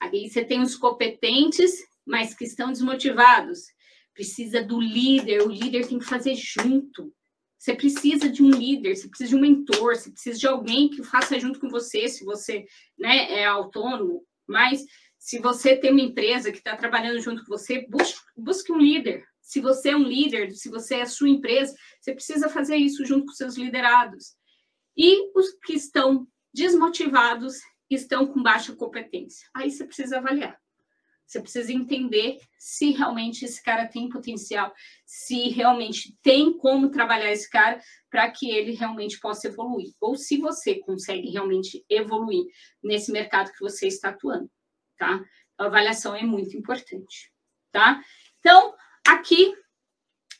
Aí você tem os competentes, mas que estão desmotivados. Precisa do líder, o líder tem que fazer junto. Você precisa de um líder, você precisa de um mentor, você precisa de alguém que faça junto com você, se você né, é autônomo. Mas se você tem uma empresa que está trabalhando junto com você, busque, busque um líder. Se você é um líder, se você é a sua empresa, você precisa fazer isso junto com seus liderados. E os que estão desmotivados estão com baixa competência. Aí você precisa avaliar. Você precisa entender se realmente esse cara tem potencial, se realmente tem como trabalhar esse cara para que ele realmente possa evoluir. Ou se você consegue realmente evoluir nesse mercado que você está atuando, tá? A avaliação é muito importante, tá? Então, aqui,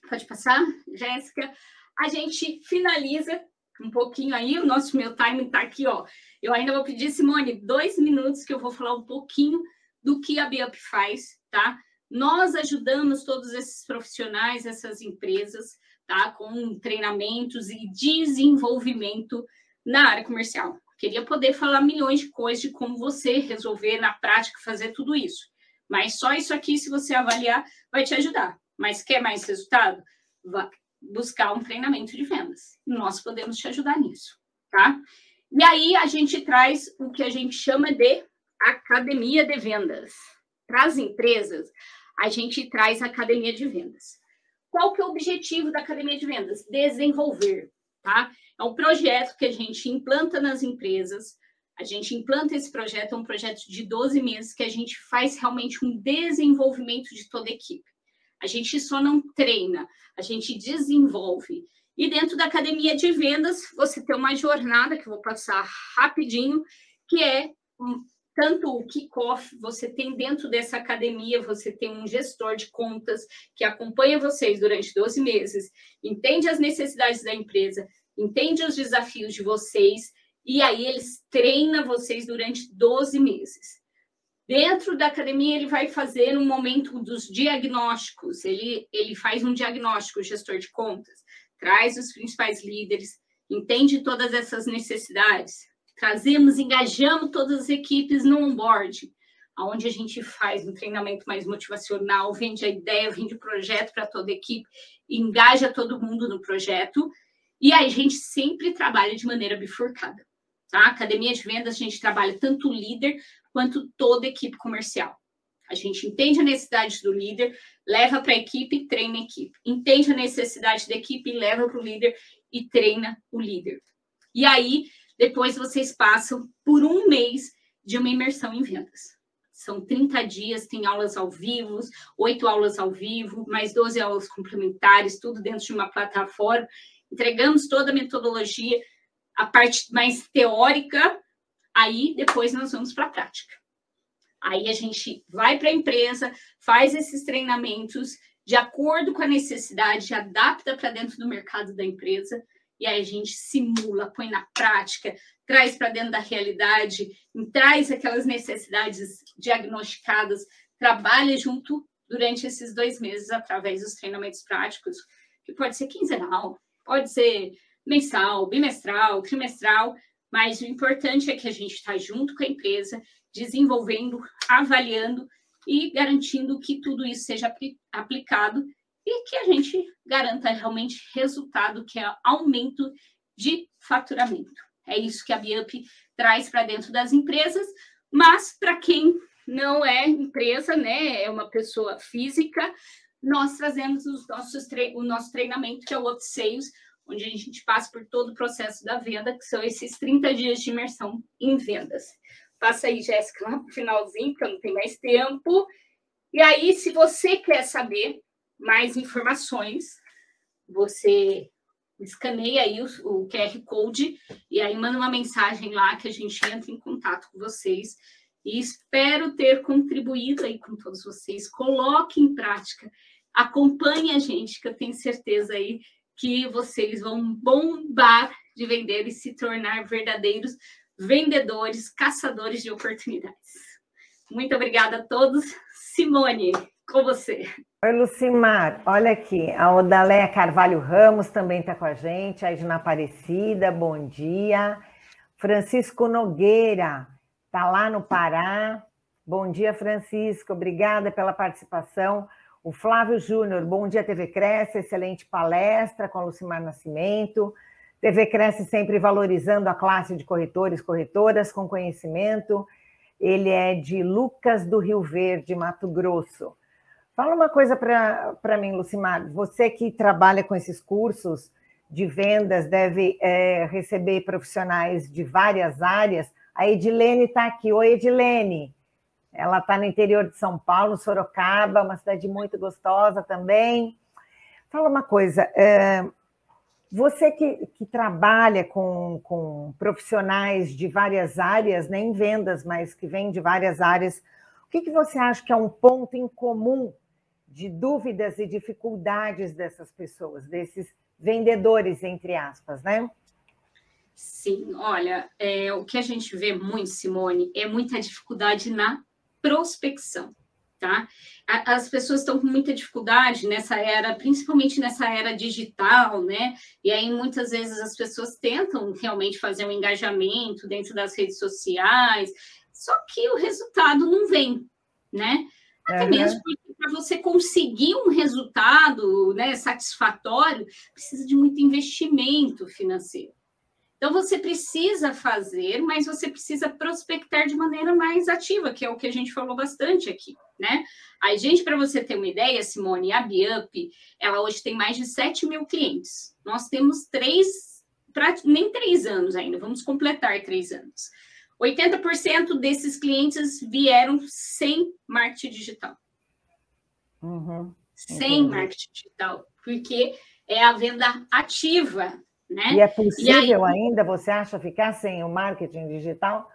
pode passar, Jéssica, a gente finaliza um pouquinho aí, o nosso meu time está aqui, ó. Eu ainda vou pedir, Simone, dois minutos que eu vou falar um pouquinho do que a Biup faz, tá? Nós ajudamos todos esses profissionais, essas empresas, tá? Com treinamentos e desenvolvimento na área comercial. Queria poder falar milhões de coisas de como você resolver na prática fazer tudo isso. Mas só isso aqui, se você avaliar, vai te ajudar. Mas quer mais resultado? Buscar um treinamento de vendas. Nós podemos te ajudar nisso, tá? E aí a gente traz o que a gente chama de academia de vendas. Para as empresas, a gente traz a academia de vendas. qual que é o objetivo da Academia de Vendas? Desenvolver, tá? É um projeto que a gente implanta nas empresas, a gente implanta esse projeto, é um projeto de 12 meses que a gente faz realmente um desenvolvimento de toda a equipe. A gente só não treina, a gente desenvolve. E dentro da academia de vendas, você tem uma jornada que eu vou passar rapidinho, que é um, tanto o kickoff, você tem dentro dessa academia, você tem um gestor de contas que acompanha vocês durante 12 meses, entende as necessidades da empresa, entende os desafios de vocês, e aí eles treina vocês durante 12 meses. Dentro da academia, ele vai fazer um momento dos diagnósticos, ele, ele faz um diagnóstico, o gestor de contas, traz os principais líderes, entende todas essas necessidades, trazemos, engajamos todas as equipes no onboard, onde a gente faz um treinamento mais motivacional, vende a ideia, vende o projeto para toda a equipe, engaja todo mundo no projeto, e aí a gente sempre trabalha de maneira bifurcada. Tá? Academia de vendas, a gente trabalha tanto o líder quanto toda a equipe comercial. A gente entende a necessidade do líder, leva para a equipe treina a equipe. Entende a necessidade da equipe, leva para o líder e treina o líder. E aí, depois vocês passam por um mês de uma imersão em vendas. São 30 dias, tem aulas ao vivo, oito aulas ao vivo, mais 12 aulas complementares, tudo dentro de uma plataforma. Entregamos toda a metodologia, a parte mais teórica, aí depois nós vamos para a prática. Aí a gente vai para a empresa, faz esses treinamentos de acordo com a necessidade, adapta para dentro do mercado da empresa, e aí a gente simula, põe na prática, traz para dentro da realidade, traz aquelas necessidades diagnosticadas, trabalha junto durante esses dois meses através dos treinamentos práticos, que pode ser quinzenal, pode ser mensal, bimestral, trimestral, mas o importante é que a gente está junto com a empresa, desenvolvendo, avaliando e garantindo que tudo isso seja aplicado e que a gente garanta realmente resultado, que é aumento de faturamento. É isso que a Biup traz para dentro das empresas, mas para quem não é empresa, né, é uma pessoa física, nós trazemos os nossos o nosso treinamento, que é o Up Sales, onde a gente passa por todo o processo da venda, que são esses 30 dias de imersão em vendas. Passa aí, Jéssica, lá para o finalzinho, porque eu não tenho mais tempo. E aí, se você quer saber mais informações, você escaneia aí o, o, QR Code e aí manda uma mensagem lá que a gente entra em contato com vocês. E espero ter contribuído aí com todos vocês. Coloque em prática, acompanhe a gente, que eu tenho certeza aí que vocês vão bombar de vender e se tornar verdadeiros vendedores, caçadores de oportunidades. Muito obrigada a todos. Simone, com você. Oi, Lucimar. Olha aqui, a Odaléia Carvalho Ramos também está com a gente, a Edna Aparecida, bom dia. Francisco Nogueira, está lá no Pará. Bom dia, Francisco, obrigada pela participação. O Flávio Júnior, bom dia, TV Cresce, excelente palestra com a Lucimar Nascimento. TV Cresce sempre valorizando a classe de corretores, corretoras com conhecimento. Ele é de Lucas do Rio Verde, Mato Grosso. Fala uma coisa para mim, Lucimar. Você que trabalha com esses cursos de vendas, deve é, receber profissionais de várias áreas. A Edilene está aqui. Oi, Edilene. Ela está no interior de São Paulo, Sorocaba, uma cidade muito gostosa também. Fala uma coisa, é, você que, que trabalha com, com, profissionais de várias áreas, nem né, vendas, mas que vêm de várias áreas, o que, que você acha que é um ponto em comum de dúvidas e dificuldades dessas pessoas, desses vendedores, entre aspas, né? Sim, olha, é, o que a gente vê muito, Simone, é muita dificuldade na prospecção, tá? As pessoas estão com muita dificuldade nessa era, principalmente nessa era digital, né? E aí muitas vezes as pessoas tentam realmente fazer um engajamento dentro das redes sociais, só que o resultado não vem, né? Até uhum. mesmo porque para você conseguir um resultado né, satisfatório, precisa de muito investimento financeiro. Então, você precisa fazer, mas você precisa prospectar de maneira mais ativa, que é o que a gente falou bastante aqui, né? A gente, para você ter uma ideia, Simone, a Biup, ela hoje tem mais de 7 mil clientes. Nós temos três, pra, nem três anos ainda, vamos completar três anos. 80% desses clientes vieram sem marketing digital. Uhum, sem marketing digital, porque é a venda ativa né? E é possível e aí, ainda, você acha, ficar sem o marketing digital?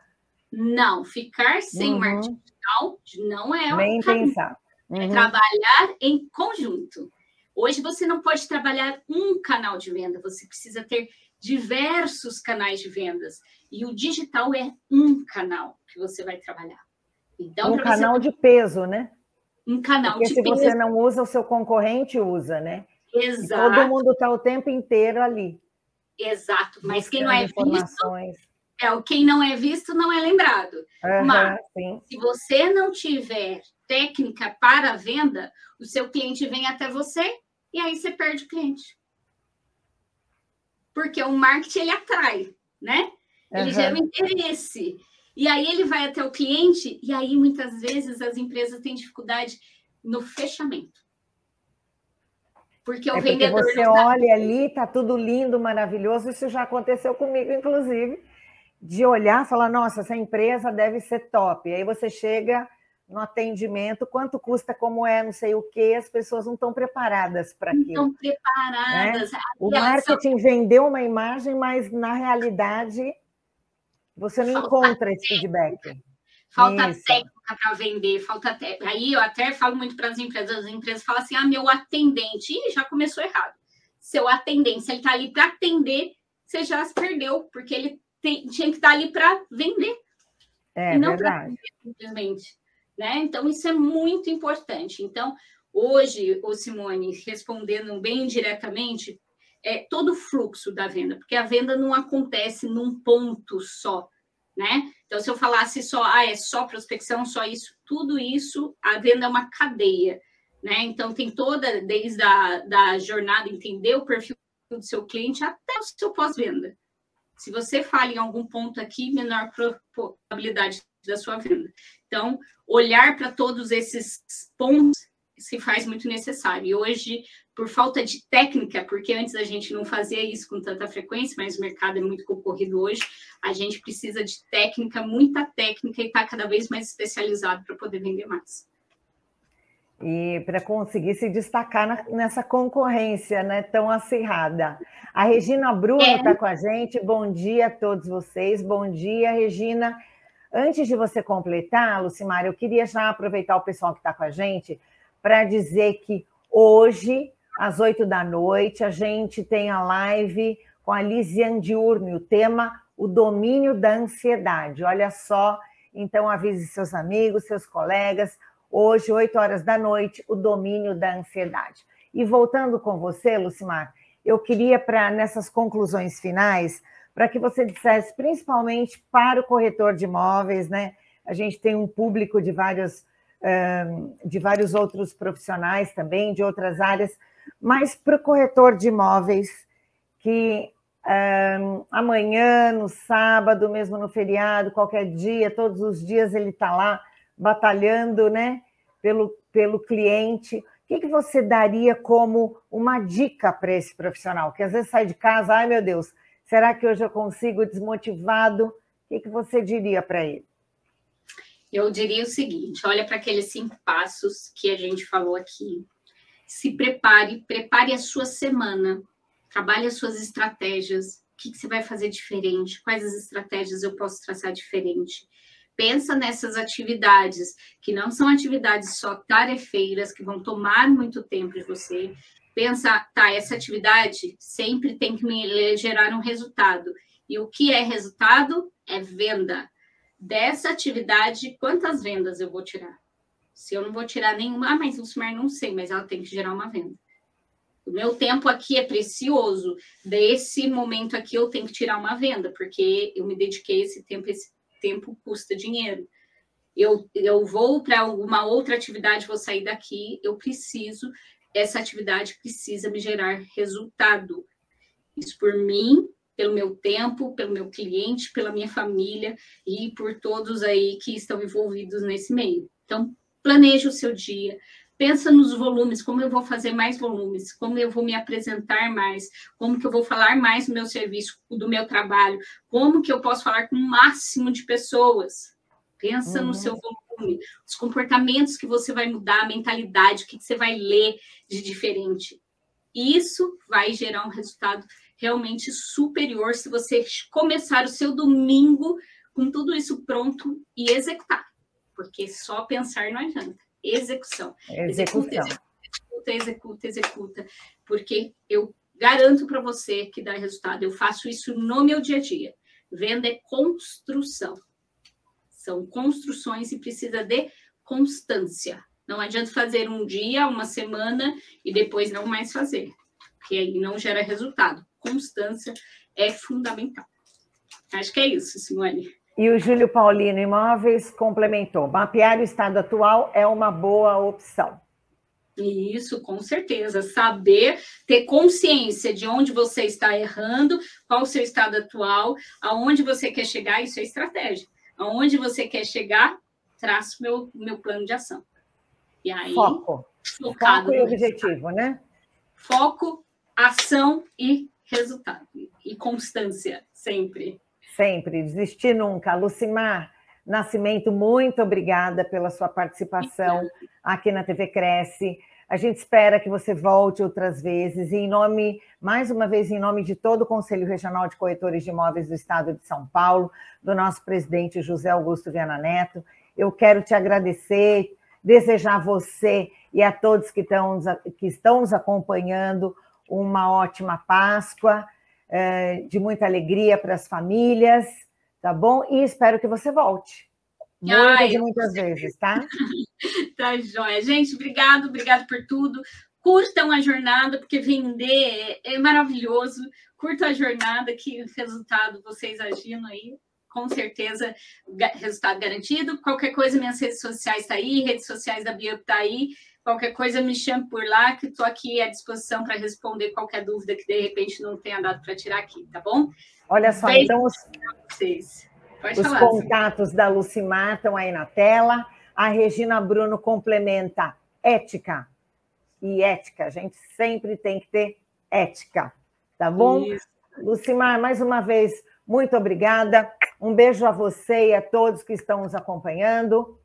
Não, ficar sem uhum. marketing digital não é Nem pensar. É uhum. É trabalhar em conjunto. Hoje você não pode trabalhar um canal de venda, você precisa ter diversos canais de vendas. E o digital é um canal que você vai trabalhar. Então, um canal você... de peso, né? Um canal Porque de se peso. se você não usa, o seu concorrente usa, né? Exato. E todo mundo está o tempo inteiro ali. Exato, mas quem não é visto, é, quem não é visto não é lembrado. Uhum, mas sim. se você não tiver técnica para a venda, o seu cliente vem até você e aí você perde o cliente. Porque o marketing ele atrai, né? Ele uhum. gera interesse. E aí ele vai até o cliente, e aí muitas vezes as empresas têm dificuldade no fechamento. Porque o é porque vendedor. Você olha ali, tá tudo lindo, maravilhoso. Isso já aconteceu comigo, inclusive, de olhar e falar: nossa, essa empresa deve ser top. E aí você chega no atendimento, quanto custa, como é, não sei o quê, as pessoas não estão preparadas para aquilo. Não estão preparadas. Né? O marketing vendeu uma imagem, mas na realidade você não Falta encontra esse feedback. Falta Isso. técnica para vender, falta te... Aí eu até falo muito para as empresas, as empresas falam assim: ah, meu atendente, Ih, já começou errado. Seu atendente, se ele está ali para atender, você já se perdeu, porque ele tem... tinha que estar tá ali para vender. É, e não para simplesmente. Né? Então, isso é muito importante. Então, hoje, o Simone, respondendo bem diretamente, é todo o fluxo da venda, porque a venda não acontece num ponto só né? Então, se eu falasse só, ah, é só prospecção, só isso, tudo isso, a venda é uma cadeia, né? Então, tem toda, desde a da jornada, entender o perfil do seu cliente até o seu pós-venda. Se você fala em algum ponto aqui, menor probabilidade da sua venda. Então, olhar para todos esses pontos se faz muito necessário. E hoje, por falta de técnica, porque antes a gente não fazia isso com tanta frequência, mas o mercado é muito concorrido hoje, a gente precisa de técnica, muita técnica, e está cada vez mais especializado para poder vender mais. E para conseguir se destacar na, nessa concorrência né, tão acirrada. A Regina Bruno está é. com a gente. Bom dia a todos vocês. Bom dia, Regina. Antes de você completar, Lucimar, eu queria já aproveitar o pessoal que está com a gente para dizer que hoje às oito da noite, a gente tem a live com a Lisiane Diurne, o tema o domínio da ansiedade. Olha só, então avise seus amigos, seus colegas, hoje, oito horas da noite, o domínio da ansiedade. E voltando com você, Lucimar, eu queria, para nessas conclusões finais, para que você dissesse, principalmente para o corretor de imóveis, né? A gente tem um público de vários, de vários outros profissionais também, de outras áreas, mas para o corretor de imóveis que um, amanhã, no sábado, mesmo no feriado, qualquer dia, todos os dias ele está lá batalhando né, pelo, pelo cliente. O que, que você daria como uma dica para esse profissional? Que às vezes sai de casa, ai meu Deus, será que hoje eu consigo desmotivado? O que, que você diria para ele? Eu diria o seguinte: olha para aqueles cinco passos que a gente falou aqui se prepare, prepare a sua semana, trabalhe as suas estratégias, o que, que você vai fazer diferente, quais as estratégias eu posso traçar diferente. Pensa nessas atividades, que não são atividades só tarefeiras, que vão tomar muito tempo de você. Pensa, tá, essa atividade sempre tem que me gerar um resultado. E o que é resultado? É venda. Dessa atividade, quantas vendas eu vou tirar? Se eu não vou tirar nenhuma, ah, mas o Sumar não sei, mas ela tem que gerar uma venda. O meu tempo aqui é precioso. Desse momento aqui eu tenho que tirar uma venda, porque eu me dediquei esse tempo, esse tempo custa dinheiro. Eu, eu vou para alguma outra atividade, vou sair daqui, eu preciso, essa atividade precisa me gerar resultado. Isso por mim pelo meu tempo, pelo meu cliente, pela minha família e por todos aí que estão envolvidos nesse meio. Então, planeje o seu dia, pensa nos volumes, como eu vou fazer mais volumes, como eu vou me apresentar mais, como que eu vou falar mais do meu serviço, do meu trabalho, como que eu posso falar com o máximo de pessoas. Pensa uhum. no seu volume, os comportamentos que você vai mudar, a mentalidade, o que, que você vai ler de diferente. Isso vai gerar um resultado realmente superior se você começar o seu domingo com tudo isso pronto e executar. Porque só pensar não adianta. Execução. Execução. Executa, executa, executa, executa. Porque eu garanto para você que dá resultado. Eu faço isso no meu dia a dia. Venda é construção. São construções e precisa de constância. Não adianta fazer um dia, uma semana e depois não mais fazer, porque aí não gera resultado. Constância é fundamental. Acho que é isso, Simone. E o Júlio Paulino Imóveis complementou: mapear o estado atual é uma boa opção. Isso, com certeza. Saber, ter consciência de onde você está errando, qual o seu estado atual, aonde você quer chegar, isso é estratégia. Aonde você quer chegar, traço meu, meu plano de ação. E aí, foco. Focado foco e objetivo, né? Foco, ação e resultado. E constância, sempre. Sempre, desistir nunca. Lucimar Nascimento, muito obrigada pela sua participação aqui na TV Cresce. A gente espera que você volte outras vezes. E em nome, mais uma vez, em nome de todo o Conselho Regional de Corretores de Imóveis do Estado de São Paulo, do nosso presidente José Augusto Viana Neto, eu quero te agradecer, desejar a você e a todos que estão, que estão nos acompanhando uma ótima Páscoa, é, de muita alegria para as famílias, tá bom? E espero que você volte. Muitas Ai, e muitas vezes, tá? tá joia. Gente, obrigado, obrigado por tudo. Curtam a jornada, porque vender é, é maravilhoso. Curtam a jornada, que resultado vocês agindo aí com certeza resultado garantido. Qualquer coisa, minhas redes sociais estão tá aí, redes sociais da Biup está aí. Qualquer coisa, me chame por lá, que estou aqui à disposição para responder qualquer dúvida que de repente não tenha dado para tirar aqui, tá bom? Olha só, Beijo então os, vocês. os falar, contatos da Lucimar estão aí na tela. A Regina Bruno complementa ética e ética. A gente sempre tem que ter ética, tá bom? Isso. Lucimar, mais uma vez, muito obrigada. Um beijo a você e a todos que estão nos acompanhando.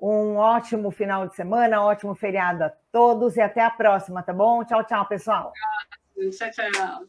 Um ótimo final de semana, ótimo feriado a todos e até a próxima, tá bom? Tchau, tchau, pessoal. Tchau, tchau.